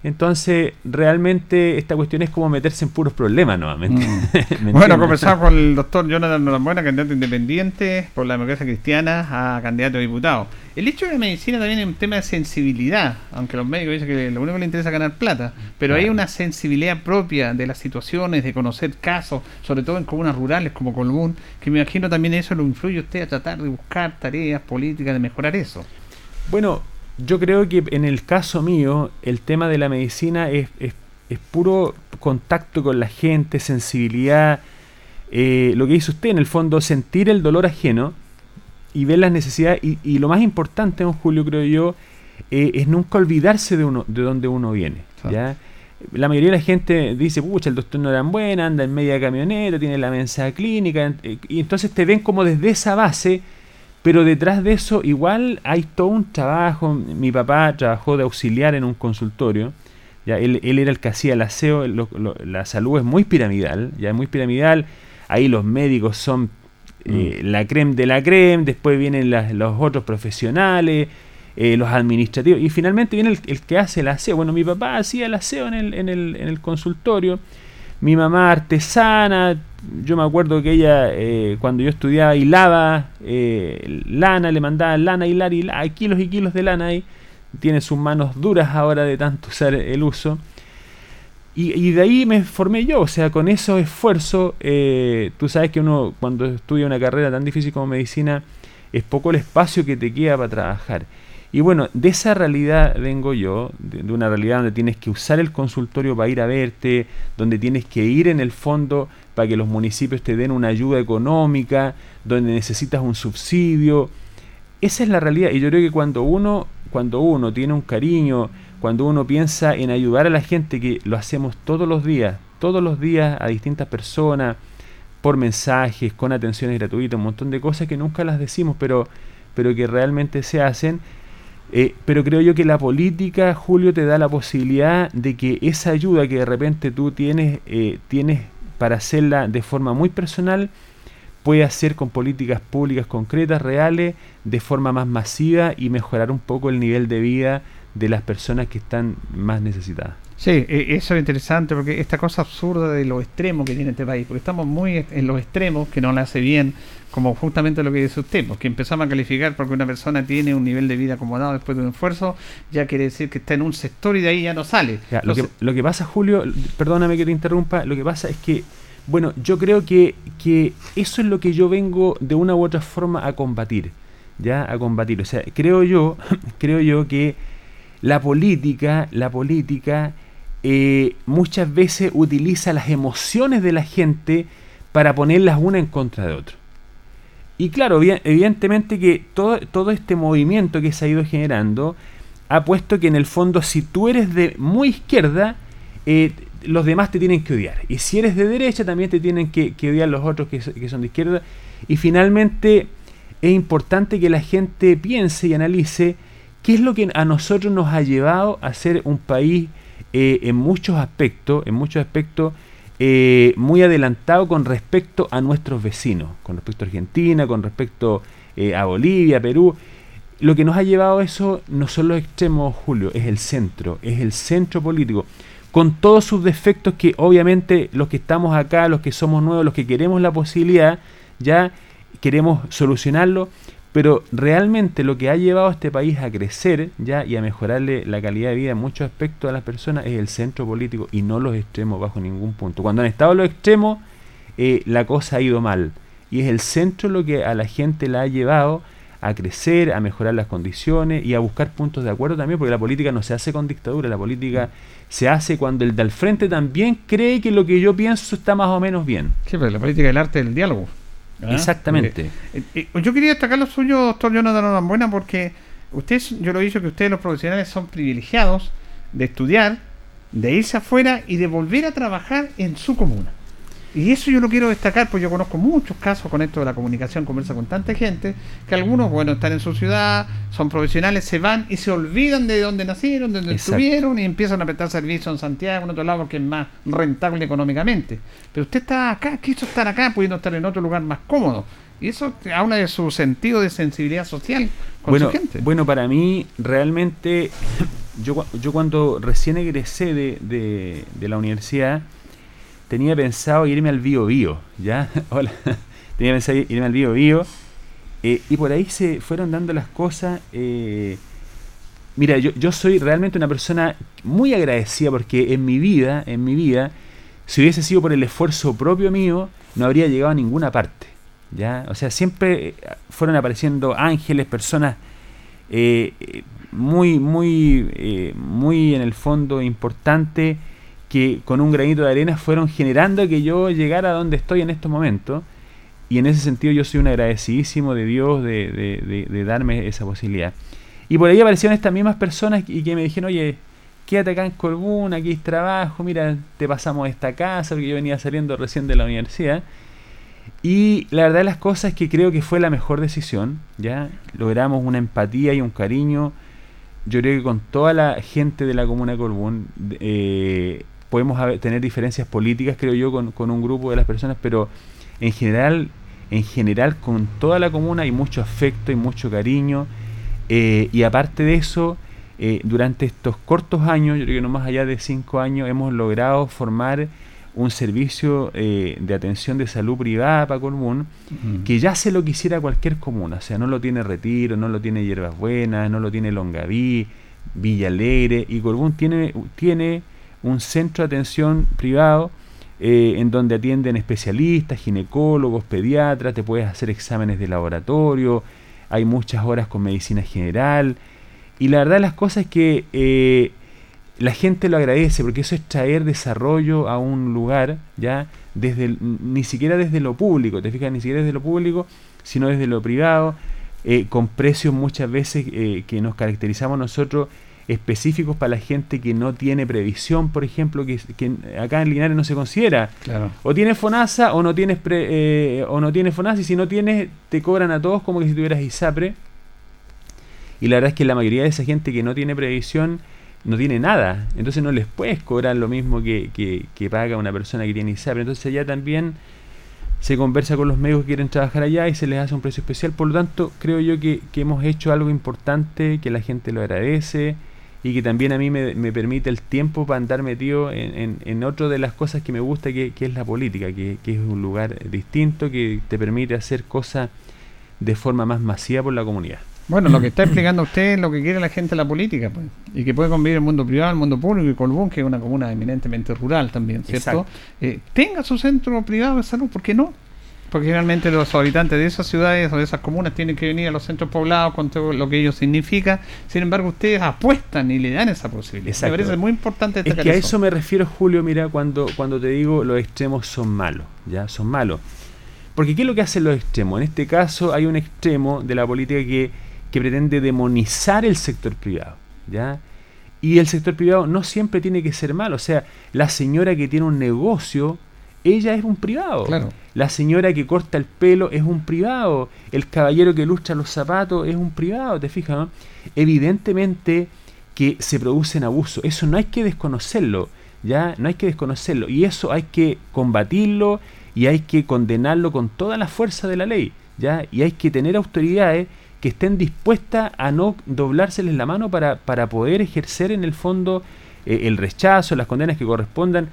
Entonces, realmente esta cuestión es como meterse en puros problemas nuevamente. ¿Me Bueno, conversamos con el doctor Jonathan Norambuena, candidato independiente por la democracia cristiana a candidato a diputado. El hecho de la medicina también es un tema de sensibilidad, aunque los médicos dicen que lo único que les interesa es ganar plata, pero hay una sensibilidad propia de las situaciones, de conocer casos, sobre todo en comunas rurales como Colbún, que me imagino también eso lo influye usted a tratar de buscar tareas políticas, de mejorar eso. Bueno, yo creo que en el caso mío, el tema de la medicina es, es, es puro contacto con la gente, sensibilidad. eh, lo que dice usted, en el fondo, sentir el dolor ajeno y ver las necesidades. Y, y lo más importante, don Julio, creo yo, eh, es nunca olvidarse de uno de dónde uno viene. ¿ya? La mayoría de la gente dice, pucha, el doctor no era buena, anda en media camioneta, tiene la mensa clínica, eh, y entonces te ven como desde esa base, pero detrás de eso igual hay todo un trabajo. Mi papá trabajó de auxiliar en un consultorio, ya él, él era el que hacía el aseo, lo- lo- la salud es muy piramidal, ya es muy piramidal, ahí los médicos son eh, la creme de la creme, después vienen las- los otros profesionales, eh, los administrativos, y finalmente viene el, el que hace el aseo. Bueno, mi papá hacía el aseo en el, en el, en el consultorio, mi mamá artesana, yo me acuerdo que ella eh, cuando yo estudiaba hilaba eh, lana, le mandaba lana hilar y hila- hay kilos y kilos de lana ahí, tiene sus manos duras ahora de tanto usar el uso. Y, y de ahí me formé yo, o sea, con esos esfuerzos, eh, tú sabes que uno cuando estudia una carrera tan difícil como medicina, es poco el espacio que te queda para trabajar. Y bueno, de esa realidad vengo yo, de, de una realidad donde tienes que usar el consultorio para ir a verte, donde tienes que ir en el fondo para que los municipios te den una ayuda económica, donde necesitas un subsidio. Esa es la realidad y yo creo que cuando uno, cuando uno tiene un cariño, cuando uno piensa en ayudar a la gente, que lo hacemos todos los días, todos los días a distintas personas, por mensajes, con atenciones gratuitas, un montón de cosas que nunca las decimos, pero, pero que realmente se hacen. Eh, pero creo yo que la política, Julio, te da la posibilidad de que esa ayuda que de repente tú tienes, eh, tienes para hacerla de forma muy personal, puede hacer con políticas públicas concretas, reales, de forma más masiva y mejorar un poco el nivel de vida de las personas que están más necesitadas. Sí, eh, eso es interesante porque esta cosa absurda de los extremos que tiene este país, porque estamos muy en los extremos que no le hace bien, como justamente lo que dice usted, porque empezamos a calificar porque una persona tiene un nivel de vida acomodado después de un esfuerzo, ya quiere decir que está en un sector y de ahí ya no sale. Ya, lo, que, Entonces, lo que pasa, Julio, perdóname que te interrumpa, lo que pasa es que, bueno, yo creo que, que eso es lo que yo vengo de una u otra forma a combatir, ya, a combatir. O sea, creo yo, creo yo que la política, la política eh, muchas veces utiliza las emociones de la gente para ponerlas una en contra de otra. Y claro, evi- evidentemente que todo, todo este movimiento que se ha ido generando ha puesto que en el fondo si tú eres de muy izquierda, eh, los demás te tienen que odiar. Y si eres de derecha, también te tienen que, odiar los otros que son de izquierda. Y finalmente es importante que la gente piense y analice qué es lo que a nosotros nos ha llevado a ser un país eh, en muchos aspectos, en muchos aspectos eh, muy adelantado con respecto a nuestros vecinos, con respecto a Argentina, con respecto eh, a Bolivia, Perú. Lo que nos ha llevado a eso no son los extremos, Julio, es el centro, es el centro político, con todos sus defectos que obviamente los que estamos acá, los que somos nuevos, los que queremos la posibilidad, ya queremos solucionarlo, Pero realmente lo que ha llevado a este país a crecer ya y a mejorarle la calidad de vida en muchos aspectos a las personas es el centro político y no los extremos bajo ningún punto. Cuando han estado los extremos, eh, la cosa ha ido mal. Y es el centro lo que a la gente la ha llevado a crecer, a mejorar las condiciones y a buscar puntos de acuerdo también, porque la política no se hace con dictadura, la política se hace cuando el del frente también cree que lo que yo pienso está más o menos bien. Sí, pero la política del arte del diálogo. ¿Ah? Exactamente. Eh, eh, yo quería destacar lo suyo, doctor Jonathan Norambuena, porque usted, yo lo he dicho que ustedes los profesionales son privilegiados de estudiar, de irse afuera y de volver a trabajar en su comuna. Y eso yo lo quiero destacar, porque yo conozco muchos casos con esto de la comunicación, conversa con tanta gente, que algunos, bueno, están en su ciudad, son profesionales, se van y se olvidan de dónde nacieron, de dónde Exacto. estuvieron y empiezan a prestar servicio en Santiago, en otro lado, porque es más rentable económicamente. Pero usted está acá, quiso estar acá, pudiendo estar en otro lugar más cómodo. Y eso habla de su sentido de sensibilidad social con Bueno, su gente. bueno, para mí realmente, yo, yo cuando recién egresé de, de- de la universidad, tenía pensado irme al Bio Bio, ¿ya? Hola. tenía pensado irme al Bio Bio, eh, y por ahí se fueron dando las cosas. eh, mira, yo, yo soy realmente una persona muy agradecida porque en mi vida, en mi vida, si hubiese sido por el esfuerzo propio mío, no habría llegado a ninguna parte. ¿ya? O sea, siempre eh, fueron apareciendo ángeles, personas muy, muy, muy en el fondo importante que con un granito de arena fueron generando que yo llegara a donde estoy en estos momentos. Y en ese sentido yo soy un agradecidísimo de Dios de, de- darme esa posibilidad. Y por ahí aparecieron estas mismas personas y que me dijeron, oye, quédate acá en Colbún, aquí hay trabajo, mira, te pasamos esta casa, porque yo venía saliendo recién de la universidad. Y la verdad de las cosas es que creo que fue la mejor decisión, ¿ya? Logramos una empatía y un cariño. Yo creo que con toda la gente de la comuna de Colbún eh, podemos haber- tener diferencias políticas, creo yo, con, con un grupo de las personas, pero en general, en general con toda la comuna hay mucho afecto y mucho cariño. eh, y aparte de eso, eh, durante estos cortos años, yo creo que no más allá de cinco años, hemos logrado formar un servicio eh, de atención de salud privada para Colbún que ya se lo quisiera cualquier comuna, o sea, no lo tiene Retiro, no lo tiene Hierbas Buenas, no lo tiene Longaví, Villa Alegre, y Colbún tiene, tiene un centro de atención privado eh, en donde atienden especialistas, ginecólogos, pediatras, te puedes hacer exámenes de laboratorio, hay muchas horas con medicina general, y la verdad las cosas es que eh, la gente lo agradece porque eso es traer desarrollo a un lugar, ya desde el- ni siquiera desde lo público, te fijas, ni siquiera desde lo público, sino desde lo privado, eh, con precios muchas veces eh, que nos caracterizamos nosotros específicos para la gente que no tiene previsión, por ejemplo, que, que acá en Linares no se considera. Claro. O tienes FONASA o no tienes pre- eh, o no tienes FONASA y si no tienes te cobran a todos como que si tuvieras ISAPRE. Y la verdad es que la mayoría de esa gente que no tiene previsión no tiene nada. Entonces no les puedes cobrar lo mismo que, que, que paga una persona que tiene ISAPRE. Entonces allá también se conversa con los médicos que quieren trabajar allá y se les hace un precio especial. Por lo tanto, creo yo que, que hemos hecho algo importante, que la gente lo agradece y que también a mí me, me permite el tiempo para andar metido en, en, en otra de las cosas que me gusta, que, que es la política, que, que es un lugar distinto, que te permite hacer cosas de forma más masiva por la comunidad. Bueno, lo que está explicando usted es lo que quiere la gente de la política, pues. Y que puede convivir el mundo privado, el mundo público y Colbún, que es una comuna eminentemente rural también, ¿cierto? Eh, tenga su centro privado de salud, ¿por qué no? Porque generalmente los habitantes de esas ciudades o de esas comunas tienen que venir a los centros poblados con todo lo que ello significa. Sin embargo, ustedes apuestan y le dan esa posibilidad. Exacto. Me parece muy importante Es destacar que a eso me refiero, Julio, mira, cuando, cuando te digo los extremos son malos, ¿ya? Son malos. Porque ¿qué es lo que hacen los extremos? En este caso hay un extremo de la política que, que pretende demonizar el sector privado, ¿ya? Y el sector privado no siempre tiene que ser malo. O sea, la señora que tiene un negocio, ella es un privado. Claro. La señora que corta el pelo es un privado. El caballero que lustra los zapatos es un privado, ¿te fijas? no? Evidentemente que se producen abusos. Eso no hay que desconocerlo, ¿ya? No hay que desconocerlo. Y eso hay que combatirlo y hay que condenarlo con toda la fuerza de la ley, ¿ya? Y hay que tener autoridades que estén dispuestas a no doblárseles la mano para, para poder ejercer en el fondo eh, el rechazo, las condenas que correspondan.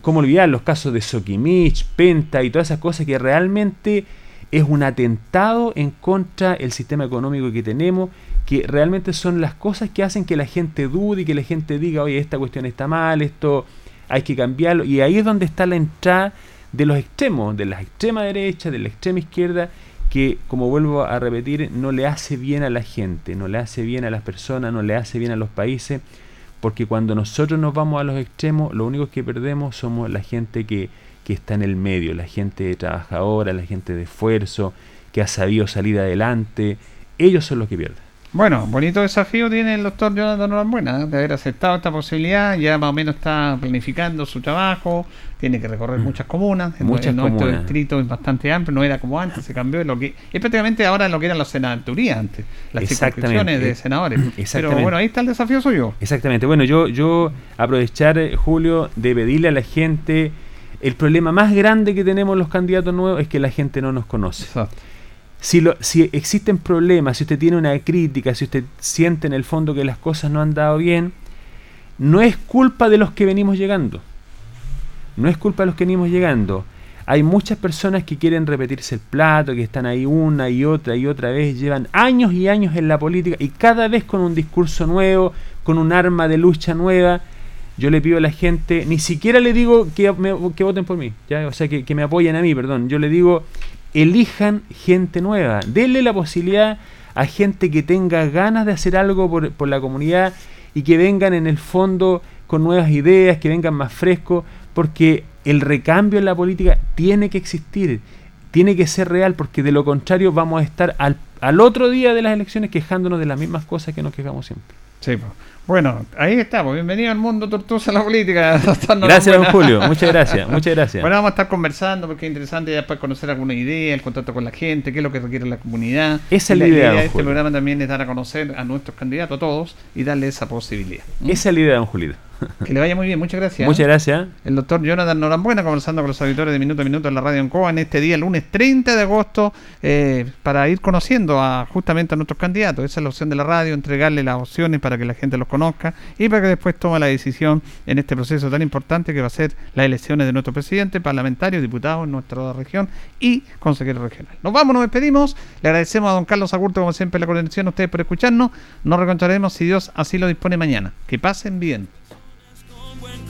¿Cómo olvidar los casos de Sokimich, Penta y todas esas cosas que realmente es un atentado en contra del sistema económico que tenemos, que realmente son las cosas que hacen que la gente dude y que la gente diga, oye, esta cuestión está mal, esto hay que cambiarlo. Y ahí es donde está la entrada de los extremos, de la extrema derecha, de la extrema izquierda, que, como vuelvo a repetir, no le hace bien a la gente, no le hace bien a las personas, no le hace bien a los países, porque cuando nosotros nos vamos a los extremos, lo único que perdemos somos la gente que, que está en el medio, la gente trabajadora, la gente de esfuerzo, que ha sabido salir adelante, ellos son los que pierden. Bueno, bonito desafío tiene el doctor Jonathan Norambuena ¿eh? de haber aceptado esta posibilidad. Ya más o menos está planificando su trabajo. Tiene que recorrer Mm. muchas comunas. Muchas nuestro comunas. distrito es bastante amplio. No era como antes, se cambió. Lo que, es prácticamente ahora lo que eran las senaturías antes. Las circunscripciones de senadores. Pero bueno, ahí está el desafío suyo. Exactamente. Bueno, yo, yo aprovechar, eh, Julio, de pedirle a la gente, el problema más grande que tenemos los candidatos nuevos es que la gente no nos conoce. Si, existen problemas, si usted tiene una crítica, si usted siente en el fondo que las cosas no han dado bien, no es culpa de los que venimos llegando. No es culpa de los que venimos llegando. Hay muchas personas que quieren repetirse el plato, que están ahí una y otra y otra vez, llevan años y años en la política y cada vez con un discurso nuevo, con un arma de lucha nueva. Yo le pido a la gente, ni siquiera le digo que voten por mí, ¿ya? o sea, que, que me apoyen a mí, perdón. Yo le digo, elijan gente nueva, denle la posibilidad a gente que tenga ganas de hacer algo por, por la comunidad y que vengan en el fondo con nuevas ideas, que vengan más frescos, porque el recambio en la política tiene que existir, tiene que ser real, porque de lo contrario vamos a estar al, al otro día de las elecciones quejándonos de las mismas cosas que nos quejamos siempre. Sí. Bueno, ahí estamos. Bienvenido al mundo tortuoso de la política. Gracias, don. Julio. Muchas gracias, muchas gracias. Bueno, vamos a estar conversando porque es interesante ya después conocer alguna idea, el contacto con la gente, qué es lo que requiere la comunidad. Esa es Y la idea, de este Julio. programa también es dar a conocer a nuestros candidatos, a todos, y darle esa posibilidad. Esa es la idea, don Julio. Que le vaya muy bien, muchas gracias. Muchas gracias. El doctor Jonathan Norambuena conversando con los auditores de Minuto a Minuto en la radio en Coa en este día, lunes 30 de agosto, eh, para ir conociendo a justamente a nuestros candidatos. Esa es la opción de la radio, entregarle las opciones para que la gente los conozca y para que después tome la decisión en este proceso tan importante que va a ser las elecciones de nuestro presidente, parlamentario, diputado en nuestra región y consejero regional. Nos vamos, nos despedimos. Le agradecemos a don Carlos Agurto, como siempre, la coordinación a ustedes por escucharnos. Nos reencontraremos si Dios así lo dispone mañana. Que pasen bien.